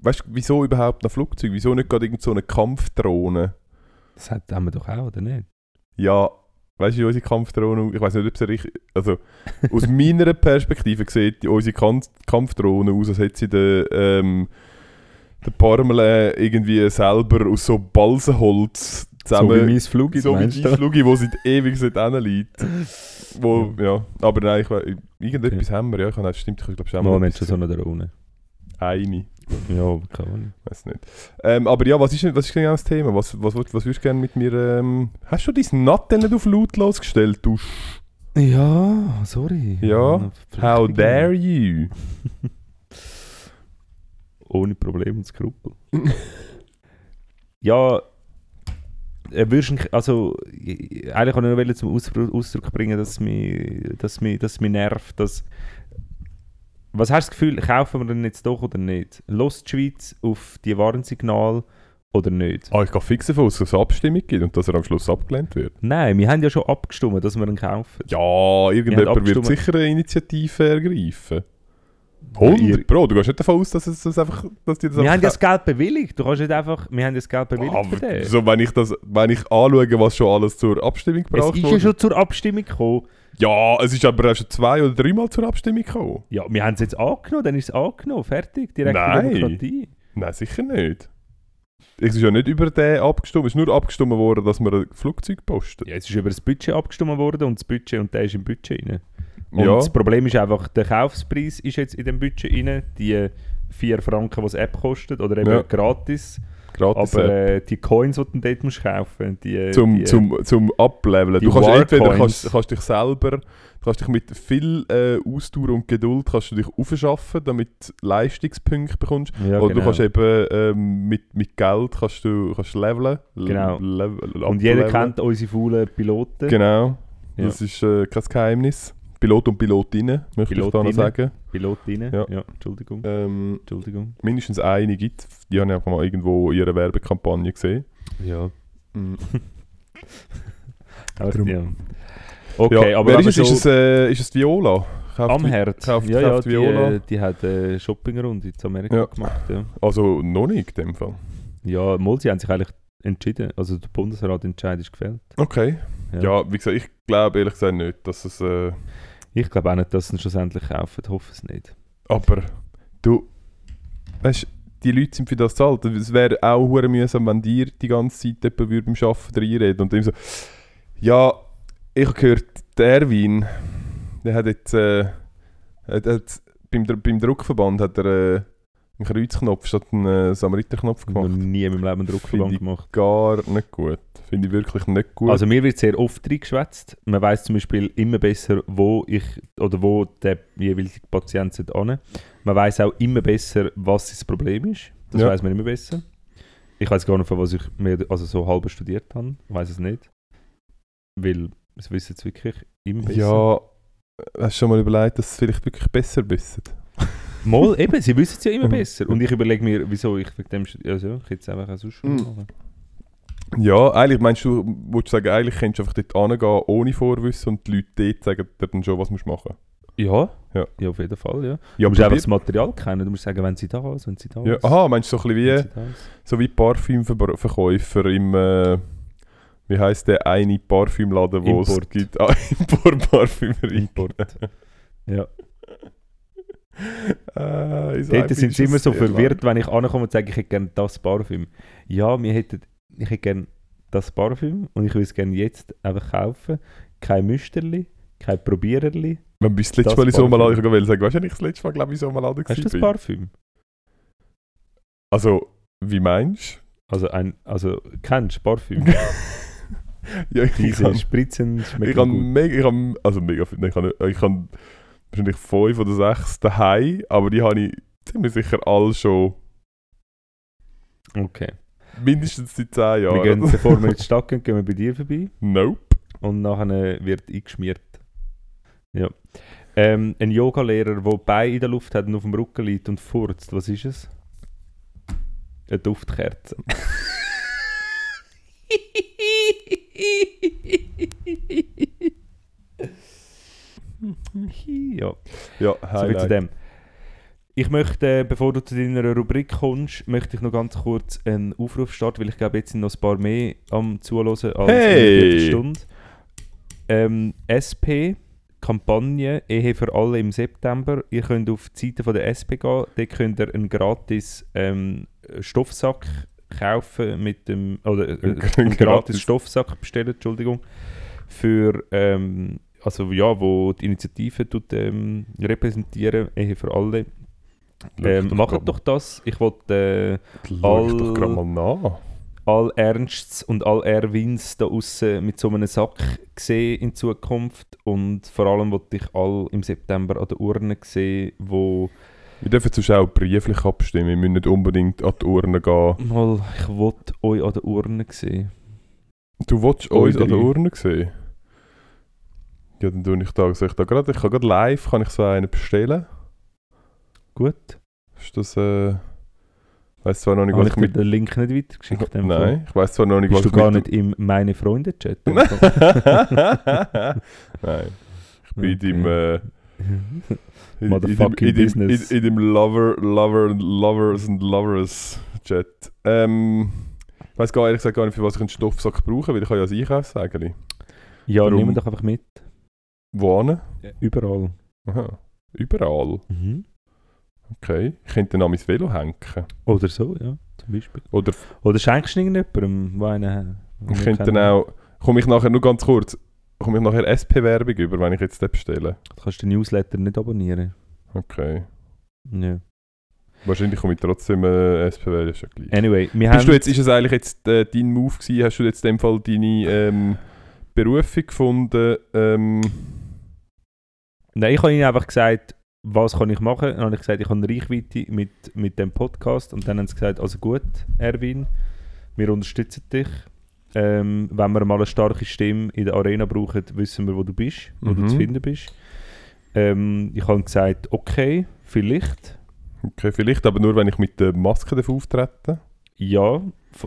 weißt du, wieso überhaupt ein Flugzeug? Wieso nicht gerade irgend so eine Kampfdrohne? Das hat, haben wir doch auch, oder nicht? Ja, weißt du, unsere Kampfdrohne, ich weiß nicht, ob sie richtig, also aus meiner Perspektive sieht die, unsere Kan Kampfdrohne aus, als hätte sie den, ähm, den Parmele irgendwie selber aus so Balsenholz so zusammen... wie mein Flug, so wie du? Flugi, die seit ewig seit liegt. Wo, ja. Aber nein, ich, irgendetwas haben wir, ja. Ich habe, stimmt, ich glaube schon Mal mal Menschen so eine Drohne. eine. Ja, keine Ahnung. Weiß nicht. Ähm, aber ja, was ist, denn- was ist genau das Thema? Was, was, was, was würdest du gerne mit mir... Ähm, hast du dein Nattel nicht auf lautlos gestellt, du Sch Ja, sorry. Ja, How dare you? Ohne Probleme und Skrupel. ja, äh, also, äh, eigentlich wollte ich nur zum Ausdruck, Ausdruck bringen, dass mich, dass mich, dass mich nervt, dass was hast du das Gefühl, kaufen wir denn jetzt doch oder nicht? Los die Schweiz auf die Warnsignal oder nicht? Ah, ich gehe fix davon aus, dass es eine Abstimmung gibt und dass er am Schluss abgelehnt wird. Nein, wir haben ja schon abgestimmt, dass wir ihn kaufen. Ja, irgendjemand wird sicher eine Initiative ergreifen. 100 Pro, du gehst nicht davon aus, dass, es das einfach, dass die das Wir haben ja das Geld bewilligt. Du kannst nicht einfach, wir haben das Geld bewilligt für den. so, wenn ich, das, wenn ich anschaue, was schon alles zur Abstimmung Es gebracht ist ja wurde. schon zur Abstimmung gekommen. Ja, es ist aber auch schon zwei oder dreimal zur Abstimmung gekommen. Ja, wir haben es jetzt angenommen, dann ist es angenommen. Fertig, direkte Nein. Demokratie. Nein, sicher nicht. Es ist ja nicht über den abgestimmt, es ist nur abgestimmt worden, dass man ein Flugzeug postet. Ja, es ist über das Budget abgestimmt worden und das Budget und der ist im Budget rein. Und Ja. das Problem ist einfach, der Kaufpreis ist jetzt in dem Budget rein. Die 4 Franken, die App kostet, oder eben Ja. gratis. Gratis. Aber äh, äh, die Coins, die du dort musst kaufen die, zum, die, zum, zum Ableveln. Du kannst entweder kannst, kannst dich selber, du kannst dich mit viel äh, Ausdauer und Geduld kannst du dich aufschaffen, damit du Leistungspunkte bekommst. ja, Oder du genau. kannst eben ähm, mit, mit Geld kannst du kannst leveln. Genau. Level, Und jeder kennt unsere faulen Piloten. Genau. Ja. Das ist äh, kein Geheimnis. Pilot und Pilotinnen, möchte ich da noch sagen. Pilotinnen. Ja. Ja. Entschuldigung. Ähm, Entschuldigung. mindestens eine gibt Die habe ich einfach mal irgendwo in ihrer Werbekampagne gesehen. Ja. Mhm. Aber, ja. Okay, ja, aber wer wenn ist so Ist es, äh, ist es Viola? Kauft am Vi- Herd. kauft- ja, ja, kauft die, Viola. äh, die hat eine Shoppingrunde in Amerika Ja. gemacht. Ja. Also noch nicht in dem Fall. ja, mal, sie haben sich eigentlich entschieden. Also der Bundesrat entscheidet ist gefällt. Okay. Ja. Ja, wie gesagt, ich glaube ehrlich gesagt nicht, dass es... Äh, Ich glaube auch nicht, dass sie ihn schlussendlich kaufen. Ich hoffe es nicht. aber du... Weißt die Leute sind für das zahlt. Es wäre auch hure mühsam, wenn dir die ganze Zeit jemand würde beim Arbeiten reinreden und ihm so... Ja, ich habe gehört, der Erwin, der hat jetzt... Äh, hat, hat, beim, beim Druckverband hat er äh, einen Kreuzknopf statt einen äh, Samariterknopf Ich habe noch gemacht. nie in meinem Leben einen Druckverband ich gemacht. Gar nicht gut. Finde ich wirklich nicht gut. Also mir wird sehr oft reingeschwätzt. Man weiß zum Beispiel immer besser, wo ich oder wo der jeweilige Patient hin. Man weiß auch immer besser, was das Problem ist. Das Ja. weiß man immer besser. Ich weiß gar nicht, von was ich mehr, also so halb studiert habe. Ich weiß es nicht. Weil es wissen es wirklich immer besser. Ja, hast du schon mal überlegt, dass es vielleicht wirklich besser wissen? Mal, eben, sie wissen es ja immer Mhm. besser. Und ich überlege mir, wieso ich wegen dem, also ich hätte es einfach auch sonst schon Mhm. machen. Ja, eigentlich meinst du, würdest du sagen, eigentlich könntest du einfach dort hingehen, ohne Vorwissen und die Leute dort sagen dir dann schon, was du machen musst. Ja, Ja. ja, auf jeden Fall, ja. Ja, du musst einfach das Material kennen. Du musst sagen, wenn sie da ist, wenn sie da ja, ist. aha, meinst du so ein bisschen wie, so wie Parfümverkäufer im, äh, wie heisst der eine Parfümladen, wo es Import. gibt? Ah, Import-Parfümerie. Import. Ja. Äh, ich Dort sind sie immer so verwirrt, wenn ich ankomme und sage, ich hätte gerne das Parfüm. Ja, wir hätten, ich hätte gerne das Parfüm und ich will es gerne jetzt einfach kaufen. Kein Müsterli, kein Probiererli. Bist du das letzte Mal in so einem Parfüm. Laden? Ich wollte sagen, weißt du, wenn ich das letzte Mal, glaube ich, in so einem Laden Hast du das? Parfüm? Also, wie meinst Also, ein, also kennst du Parfüm? du? ja, ich Diese kann, Spritzen ich schmecken gut. mega, ich also mega ich nicht- ich kann wahrscheinlich fünf oder sechs daheim, aber die habe ich ziemlich sicher alle schon Okay. mindestens seit zehn Wir gehen, bevor wir in die Stadt gehen, gehen wir bei dir vorbei nope. und nachher wird eingeschmiert. Ja. Ähm, ein Yogalehrer, der Beine in der Luft hat und auf dem Rücken liegt und furzt, was ist es? Eine Duftkerze. ja, Ja, so viel zu dem. Ich möchte, äh, bevor du zu deiner Rubrik kommst, möchte ich noch ganz kurz einen Aufruf starten, weil ich glaube, jetzt sind noch ein paar mehr am Zuhören als Hey! in der Stunde. Ähm, SP, Kampagne Ehe für alle im September. Ihr könnt auf die Seite von der SP gehen, dort könnt ihr einen gratis ähm, Stoffsack kaufen mit dem, oder äh, Ein einen gratis gratis. Stoffsack bestellen, Entschuldigung, für, ähm, also ja, wo die Initiative tut, ähm, repräsentieren, Ehe für alle. Ähm, Schau macht doch das. Ich wollte äh, all- doch gerade mal nach. all Ernsts und all Erwins da außen mit so einem Sack sehen in Zukunft und vor allem wollte ich all im September an der Urne sehen, wo Wir dürfen sonst auch brieflich abstimmen. Wir müssen nicht unbedingt an die Urne gehen. mal ich wollte euch an der Urne sehen. Du willst Alle uns an der. Urne sehen? Ja, dann tue ich da, soll ich da gerade, ich kann gerade live, kann ich so einen bestellen. Gut. Ist das, äh, ich weiss zwar noch nicht, Habe was ich mit... den Link nicht weitergeschickt? in dem Fall? Nein, ich weiss zwar noch nicht, Bist du was ich gar mit nicht im Meine Freunde-Chat? Nein, ich bin in dem, äh, in, Motherfucking in, in, business. in dem Lover, Lover, Lovers and Lovers Chat. Ähm, ich weiss gar ehrlich gesagt gar nicht, für was ich einen Stoffsack brauche, weil ich habe ja ein Einkaufssägeli. Ja, nimm ihn doch einfach mit. Wo hin? Überall. Aha. Überall. Mhm. Okay. Ich könnte dann an mein Velo hängen. Oder so, ja, zum Beispiel. Oder Oder schenkst du irgendjemandem, der einen... ich könnte dann auch... Komme ich nachher, nur ganz kurz, komme ich nachher SP-Werbung über, wenn ich jetzt das bestelle? Du kannst den Newsletter nicht abonnieren. Okay. Ja. Wahrscheinlich komme ich trotzdem äh, SP-Werbung, ist ja gleich. Anyway, wir Bist haben... du jetzt, ist es eigentlich jetzt äh, dein Move gewesen? Hast du jetzt in dem Fall deine ähm, Berufung gefunden? Ähm, Nein, ich habe ihnen einfach gesagt, was kann ich machen? Dann habe ich gesagt, ich habe eine Reichweite mit, mit dem Podcast. Und dann haben sie gesagt, also gut, Erwin, wir unterstützen dich. Ähm, wenn wir mal eine starke Stimme in der Arena brauchen, wissen wir, wo du bist, wo du Mhm. zu finden bist. Ähm, ich habe gesagt, okay, vielleicht. okay, vielleicht, aber nur wenn ich mit der Maske darf auftreten Ja,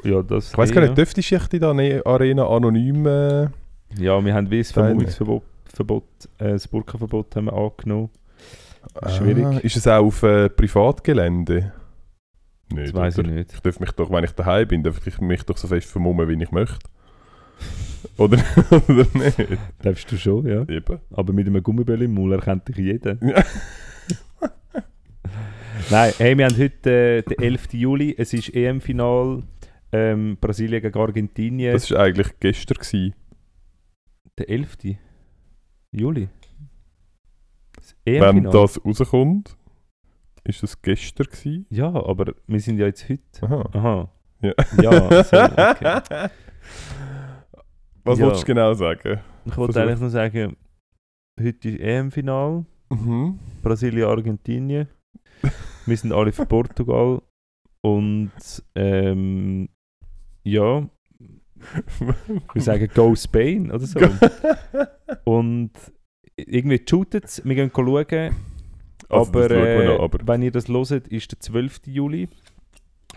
ja das Ich weiß eh, gar nicht, dürfte ich in der Arena anonym... Äh, Ja, wir haben wie das Feine. Verbot, äh, das Burka-Verbot haben wir angenommen. Schwierig. Ah, ist es auch auf äh, Privatgelände? Das Nicht, weiß ich nicht. Ich darf mich doch, wenn ich daheim bin, darf ich mich doch so fest vermummen, wie ich möchte. oder, oder nicht? Darfst du schon, ja. Eben. Aber mit einem Gummibälle im Maul erkennt dich jeder. Ja. Nein, hey, wir haben heute äh, den 11. Juli. Es ist EM-Final ähm, Brasilien gegen Argentinien. Das war eigentlich gestern. Gewesen. der 11. Juli. Das Wenn EM-Final. das rauskommt, ist das gestern gewesen. Ja, aber wir sind ja jetzt heute. Aha. Aha. Ja. Ja, so, okay. Was Ja. wolltest du genau sagen? Ich wollte Versuch. eigentlich nur sagen, heute ist EM-Final. Mhm. Brasilien, Argentinien. Wir sind alle für Portugal. Und ähm, ja, wir sagen Go Spain oder so. Und irgendwie shootet es, wir gehen schauen. Also, aber, äh, noch, aber. wenn ihr das hört, ist der 12. Juli.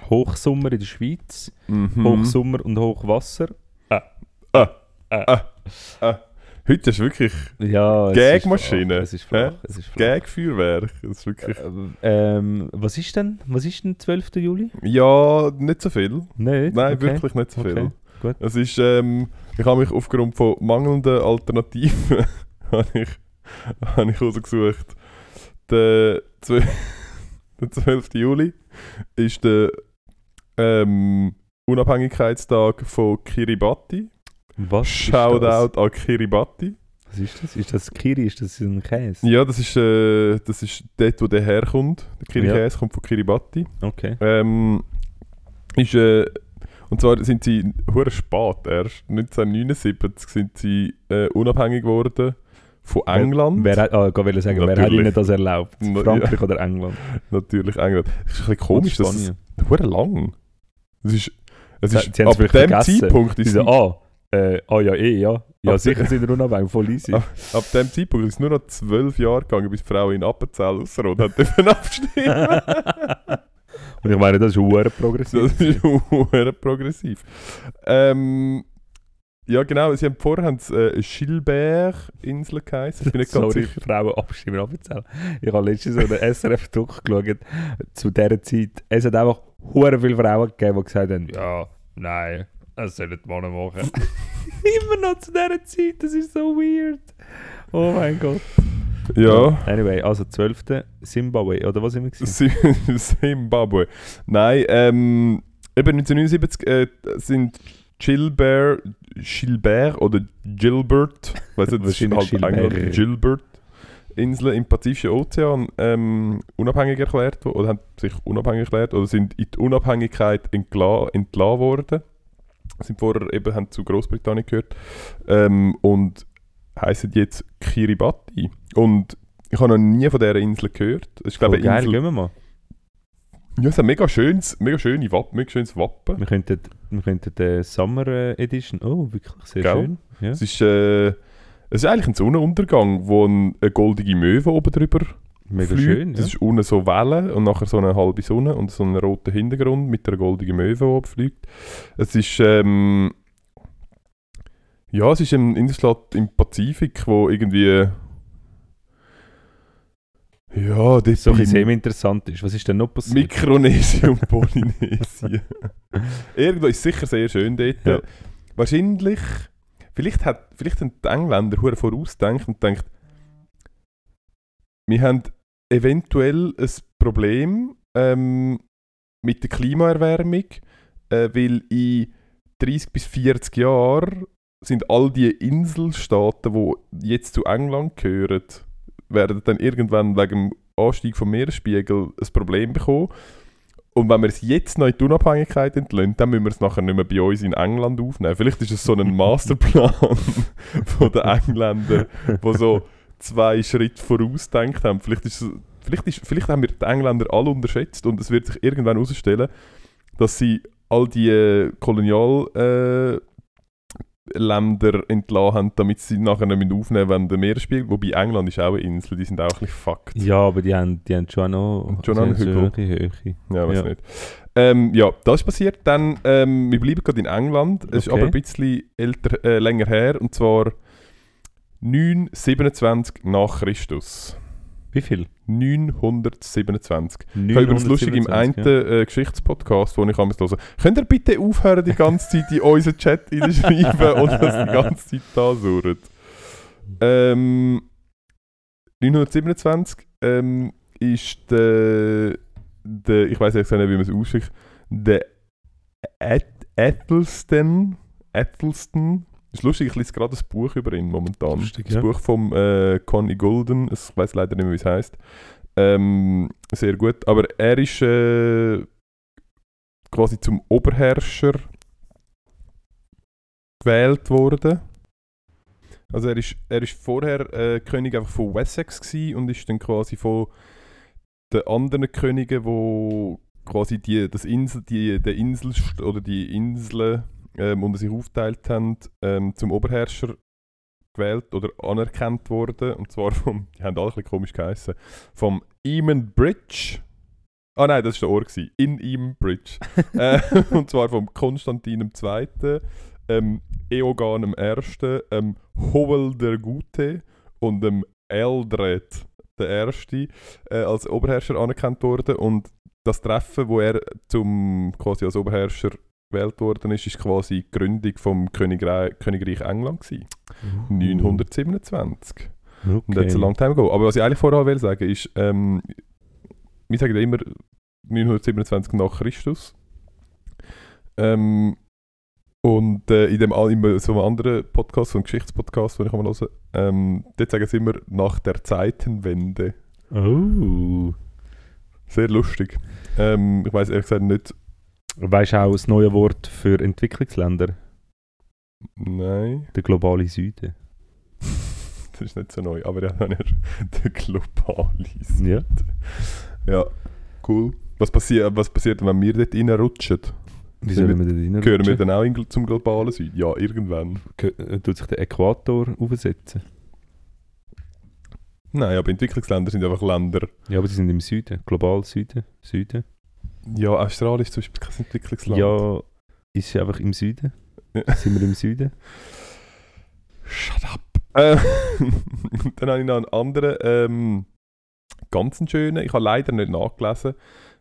Hochsommer in der Schweiz. Mhm. Hochsommer und Hochwasser. Heute ist wirklich Ja, Gagmaschine, Es ist flach. Es ist flach. Gag-Feuerwerk. Das ist wirklich... Ähm, ähm, was ist denn? Was ist denn 12. Juli? Ja, nicht so viel. Nicht? Nein, Okay. wirklich nicht so viel. Okay, gut. Es ist, ähm, ich habe mich aufgrund von mangelnden Alternativen habe ich, habe ich rausgesucht. Der, 12, der 12. Juli ist der ähm, Unabhängigkeitstag von Kiribati. Was Shoutout an Kiribati. Was ist das? Ist das Kiri? Ist das ein Käse? Ja, das ist, äh, das ist dort, wo der herkommt. Der Ja. Kirikäse kommt von Kiribati. Okay. Ähm, ist, äh, und zwar sind sie hure spät erst. 1979 sind sie äh, unabhängig geworden von England. Wer hat, ah, ich wollte sagen, wer hat Natürlich. ihnen das erlaubt? Frankreich oder England? Natürlich England. Das ist ein bisschen komisch, es Spanien. hure lang. Es ist, es Sie- ist sie es ab dem vielleicht vergessen. Zeitpunkt Sie ist so, ah, äh, ah ja, eh, ja. Ja, Ab- sicher sind wir unabhängig, voll easy. Ah. ab dem Zeitpunkt ist es nur noch zwölf Jahre gegangen, bis die Frau in Appenzell Ausserrot hat dürfen abstimmen. Und ich meine, das ist hure progressiv. Das ist hure progressiv. Ähm, ja genau, sie haben vorher haben äh, Gilbert-Insel geheißen. Ich bin nicht ganz Sorry, sicher. Frauen abstimmen abzählen. Ich habe letztens so einen SRF-Druck geschaut, zu dieser Zeit. Es hat einfach hure viele Frauen gegeben, die gesagt haben, ja, nein, das sollen die Männer machen. Immer noch zu dieser Zeit, das ist so weird. Oh mein Gott. Ja. Anyway, also 12. Zimbabwe, oder was immer gewesen? Sim- Zimbabwe. Nein, ähm, eben 1979 äh, sind Gilbert, Gilbert oder Gilbert, weiß nicht, das ist halt Gilbert. eigentlich Gilbert, Inseln im Pazifischen Ozean ähm, unabhängig erklärt oder haben sich unabhängig erklärt oder sind in die Unabhängigkeit entla entlassen worden. Sind vorher eben haben zu Großbritannien gehört ähm, und heißen jetzt Kiribati. Und ich habe noch nie von dieser Insel gehört. Es ist, glaube ich, eine geil, Insel, gehen wir mal. Ja, es ist ein mega schönes, mega schöne Wappen, mega schönes Wappen. Wir könnten, wir könnten die Summer äh, Edition. Oh, wirklich sehr Gell? schön. Ja. Es ist, äh, es ist eigentlich ein Sonnenuntergang, wo ein, eine goldige Möwe oben drüber Mega fliegt. schön. Das Ja. ist unten so Wellen und nachher so eine halbe Sonne und so einen roten Hintergrund mit einer goldigen Möwe, die oben fliegt. Es ist, ähm, ja, es ist eine Inselstadt im Pazifik, wo irgendwie, ja, dort So ein semi-interessant ist. Was ist denn noch passiert? Mikronesien und Polynesien. Irgendwo ist sicher sehr schön dort. Ja. Wahrscheinlich, vielleicht, hat, vielleicht haben die Engländer hure vorausgedacht und denkt, wir haben eventuell ein Problem ähm, mit der Klimaerwärmung, äh, weil in 30 bis 40 Jahren sind all die Inselstaaten, die jetzt zu England gehören, werden dann irgendwann wegen dem Anstieg vom Meeresspiegel ein Problem bekommen. Und wenn wir es jetzt noch in die Unabhängigkeit entlöhnen, dann müssen wir es nachher nicht mehr bei uns in England aufnehmen. Vielleicht ist es so ein Masterplan von den Engländern, wo so zwei Schritte vorausdenkt haben. Vielleicht, ist es, vielleicht, ist, vielleicht haben wir die Engländer alle unterschätzt und es wird sich irgendwann herausstellen, dass sie all die äh, Kolonial... Äh, Länder entlassen haben, damit sie nachher nicht aufnehmen wenn der Meeresspiegel, wobei England ist auch eine Insel, die sind auch ein bisschen fucked. Ja, aber die haben, die haben schon noch Schon noch einen Hügel. Höhe. Ja, weiß Ja. nicht. Ähm, ja, das ist passiert. Dann, ähm, wir bleiben gerade in England. Es ist Okay. aber ein bisschen älter, äh, länger her. Und zwar 927 nach Christus. Wie viel? 927. Ich habe übrigens lustig im einen 927, äh, Geschichtspodcast, den ich einmal hören Könnt ihr bitte aufhören, die ganze Zeit in unseren Chat reinschreiben und das die ganze Zeit da surren? Ähm, 927 ähm, ist der, der, ich weiß nicht, wie man es ausspricht, der Eth- Ethelston, Ethelston, ist lustig, ich lese gerade ein Buch über ihn momentan. Lustig, das ja. Buch vom äh, Connie Golden, ich weiß leider nicht mehr, wie es heißt. Ähm, sehr gut, aber er ist äh, quasi zum Oberherrscher gewählt worden. Also er ist, er ist vorher äh, König einfach von Wessex und ist dann quasi von den anderen Königen, wo quasi die, das Insel, die, der Insel oder die Inseln ähm, unter sich aufteilt haben, ähm, zum Oberherrscher gewählt oder anerkannt worden. Und zwar vom, die haben alle ein bisschen komisch geheißen, vom Eamon Bridge. Ah nein, das war der Ort. gewesen. In Eamon Bridge. äh, und zwar vom Konstantin II., ähm, Eogan I., ähm, Howell der Gute und dem Eldred der Erste äh, als Oberherrscher anerkannt worden. Und das Treffen, wo er zum, quasi als Oberherrscher gewählt worden ist, ist quasi die Gründung vom Königreich, Königreich England gewesen. 927. Okay. Und that's a long time ago. Aber was ich eigentlich vorher will sagen ist, ähm, wir sagen ja immer 927 nach Christus. Ähm, und äh, in dem in so einem anderen Podcast, so einem Geschichtspodcast, den ich mal höre, ähm, dort sagen sie immer nach der Zeitenwende. Oh. Sehr lustig. Ähm, ich weiß ehrlich gesagt nicht. Weißt du auch das neue Wort für Entwicklungsländer? Nein, Der globale Süden. das ist nicht so neu. Aber ja, dann ist der globale Ja. Ja, cool. Was passiert, was passiert, wenn wir dort reinrutschen? Wie sollen wir da rein? Gehören wir dann auch zum globalen Süden? Ja, irgendwann. Ge- Tut sich der Äquator aufsetzen? Nein, aber Entwicklungsländer sind einfach Länder. Ja, aber sie sind im Süden. Global Süden. Süden. Ja, Australien ist zum Beispiel kein Entwicklungsland. Ja, ist sie einfach im Süden? Ja. Sind wir im Süden? Shut up. Äh, dann habe ich noch einen anderen, ähm, ganz schönen. Ich habe leider nicht nachgelesen,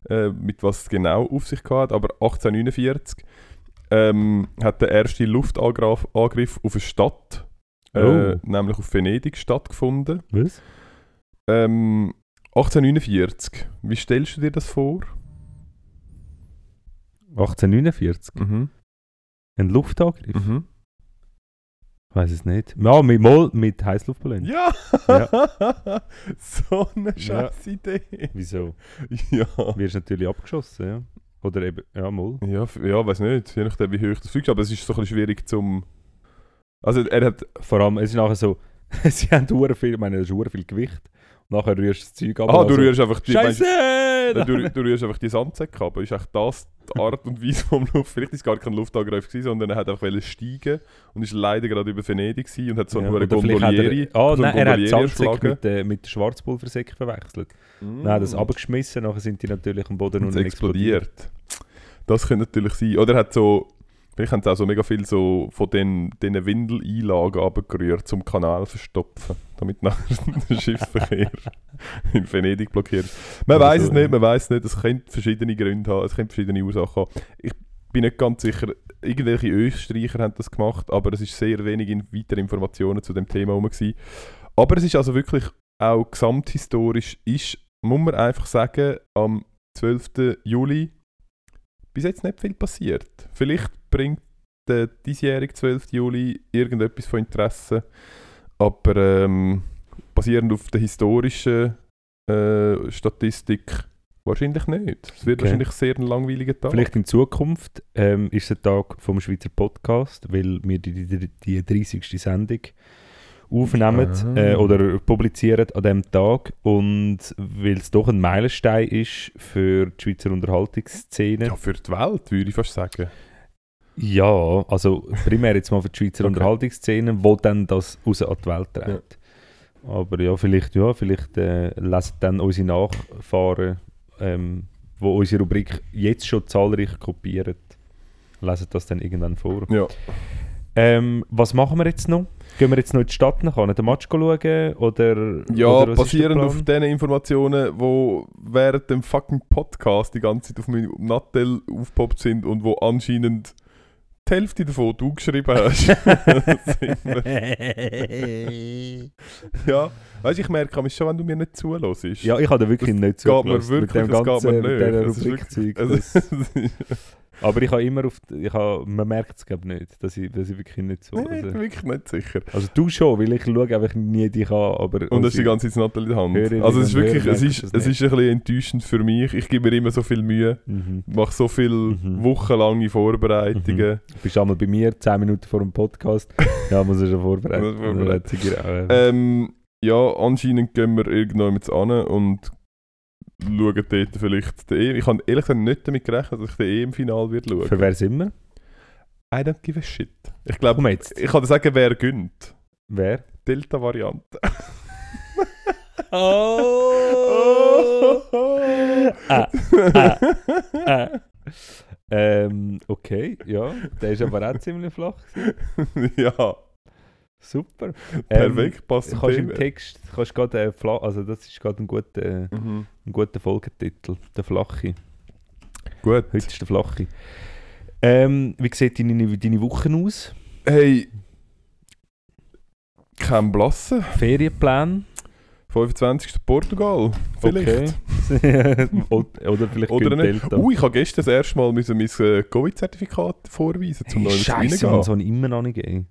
äh, mit was es genau auf sich hat, aber 1849 ähm, hat der erste Luftangriff Angriff auf eine Stadt, äh, Oh. nämlich auf Venedig, stattgefunden. Was? Ähm, 1849. Wie stellst du dir das vor? 1849? Mhm. Ein Luftangriff? Mhm. Ich weiß es nicht. Ja, mit, mit Heißluftballon. Ja! so eine scheiß Idee. Wieso? Ja. Wirst natürlich abgeschossen, ja. Oder eben, ja, mal. Ja, ja, weiß nicht, je nachdem wie hoch das fliegt, aber es ist so ein bisschen schwierig zum... Also er hat... Vor allem, es ist nachher so, sie haben viel, ich meine, das ist viel Gewicht. Und nachher rührst du das Zeug ab. Ah, du also, rührst einfach die... Scheiße! Nein, du, du rührst einfach die Sandsäcke ab. Ist echt das die Art und Weise vom Luft? Vielleicht ist es gar kein Luftangriff gewesen, sondern er hat einfach steigen und ist leider gerade über Venedig gewesen und hat so Ja, hat Gondolieri. Er, ah, so einen nein, er hat Sandsäcke mit, äh, mit Schwarzpulversäcken verwechselt. Mm. Nein, das abgeschmissen, nachher sind die natürlich am Boden und es explodiert. Das könnte natürlich sein. Oder er hat so, vielleicht haben sie auch so mega viel so von den, diesen Windeleinlagen abgerührt, zum Kanal verstopfen, damit nachher der Schiffsverkehr in Venedig blockiert. Man Also, weiß es nicht, man weiß es nicht. Es könnte verschiedene Gründe haben, es könnte verschiedene Ursachen haben. Ich bin nicht ganz sicher, irgendwelche Österreicher haben das gemacht, aber es ist sehr wenig in weitere Informationen zu dem Thema herum. Aber es ist also wirklich auch gesamthistorisch, ist, muss man einfach sagen, am 12. Juli bis jetzt nicht viel passiert. Vielleicht bringt der diesjährige 12. Juli irgendetwas von Interesse, aber ähm, basierend auf der historischen äh, Statistik wahrscheinlich nicht. Es wird Okay. wahrscheinlich sehr ein langweiliger Tag. Vielleicht in Zukunft ähm, ist es ein Tag vom Schweizer Podcast, weil wir die, die, die 30. Sendung aufnehmen Ah. äh, oder publizieren an diesem Tag und weil es doch ein Meilenstein ist für die Schweizer Unterhaltungsszene. ja, für die Welt würde ich fast sagen. Ja, also primär jetzt mal für die Schweizer Okay. Unterhaltungsszene, wo dann das raus an die Welt trägt. Aber ja, vielleicht, ja, vielleicht äh, lesen dann unsere Nachfahren, ähm, wo unsere Rubrik jetzt schon zahlreich kopieren, lesen das dann irgendwann vor. Ja. Ähm, was machen wir jetzt noch? Gehen wir jetzt noch in die Stadt nach, den Match schauen? Oder, Ja, oder basierend auf den Informationen, die während dem fucking Podcast die ganze Zeit auf meinem Nattel aufgepoppt sind und wo anscheinend die Hälfte davon du geschrieben hast. ja, weißt ich merke mich schon, wenn du mir nicht zuhörst. Ja, ich habe da wirklich Das nicht geht mir zugelassen wirklich, mit dem das geht ganzen, mir nicht. Das ist Rubrikzeug. Also, Das- Aber ich habe immer auf, ich habe, man merkt es glaube nicht, dass ich, dass ich wirklich nicht so. Nein, ich Also, bin wirklich nicht sicher. also du schon, weil ich schaue einfach nie dich an, aber... Und das ist die ganze Zeit der Hand. Hörerinnen Also es ist wirklich, es ist, es ist ein bisschen enttäuschend für mich. Ich gebe mir immer so viel Mühe, Mhm. mache so viele Mhm. wochenlange Vorbereitungen. Du bist einmal bei mir, 10 Minuten vor dem Podcast. ja, muss ich schon vorbereiten. Vorbereiten. Äh, Ähm, ja, anscheinend gehen wir irgendwann jetzt an und schauen dort vielleicht den EM. Ich habe ehrlich gesagt nicht damit gerechnet, dass ich den EM-Final wird schauen. Für wer sind wir? I don't give a shit. Ich glaube, ich kann dir sagen, wer gönnt. Wer? Delta-Variante. Oh! ah, ah, ah. Ähm, okay, ja. Der ist aber auch ziemlich flach. ja, Super. perfekt, passt Ähm, zum kannst im. Text, kannst gerade äh, also das ist gerade ein guter, Mhm. ein guter Folgetitel, der Flache. Gut. Heute ist der Flache. Ähm, wie sieht deine, deine Woche aus? Hey, kein Blassen. Ferienplan? 25. Portugal. Vielleicht. Okay. oder, vielleicht Oder nicht. Delta. Uh, ich habe gestern das erste Mal mein äh, Covid-Zertifikat vorweisen, zum hey, neuen Scheiße, man, so habe ich immer noch nicht gegeben.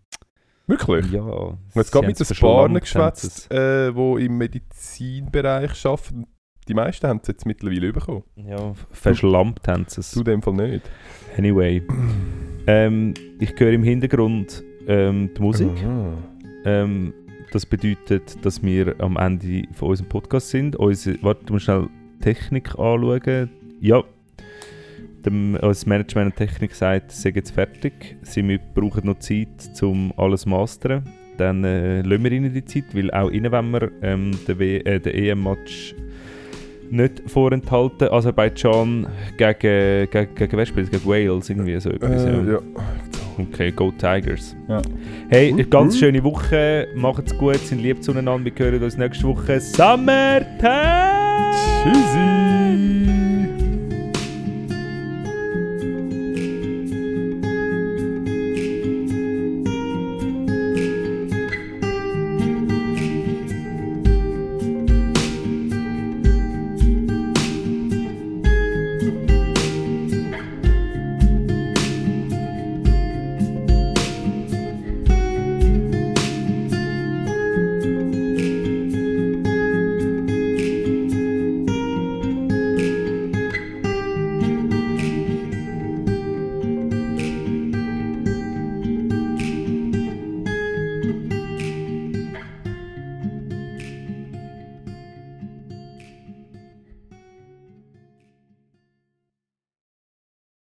Wirklich? Ja. Und jetzt gerade mit den Sparen geschwätzt, äh, die im Medizinbereich arbeiten. Die meisten haben es jetzt mittlerweile bekommen. Ja, verschlampt haben sie es. Du dem Fall nicht. Anyway. ähm, ich höre im Hintergrund ähm, die Musik. Mhm. Ähm, das bedeutet, dass wir am Ende von unserem Podcast sind. Unsere, warte, du musst schnell Technik anschauen. Ja. Dem, unser Management und Technik sagt, sie sind jetzt fertig. Sie brauchen noch Zeit, um alles zu mastern. Dann äh, lassen wir ihnen die Zeit, weil auch ihnen wollen wir ähm, den, W- äh, den EM-Match nicht vorenthalten. Aserbaidschan gegen, gegen, gegen wer spielt? Gegen Wales, irgendwie so etwas. Äh, ja. ja. Okay, Go Tigers. Ja. Hey, eine ganz schöne Woche. Macht's gut, sind lieb zueinander. Wir hören uns nächste Woche. Summertime! Tschüssi!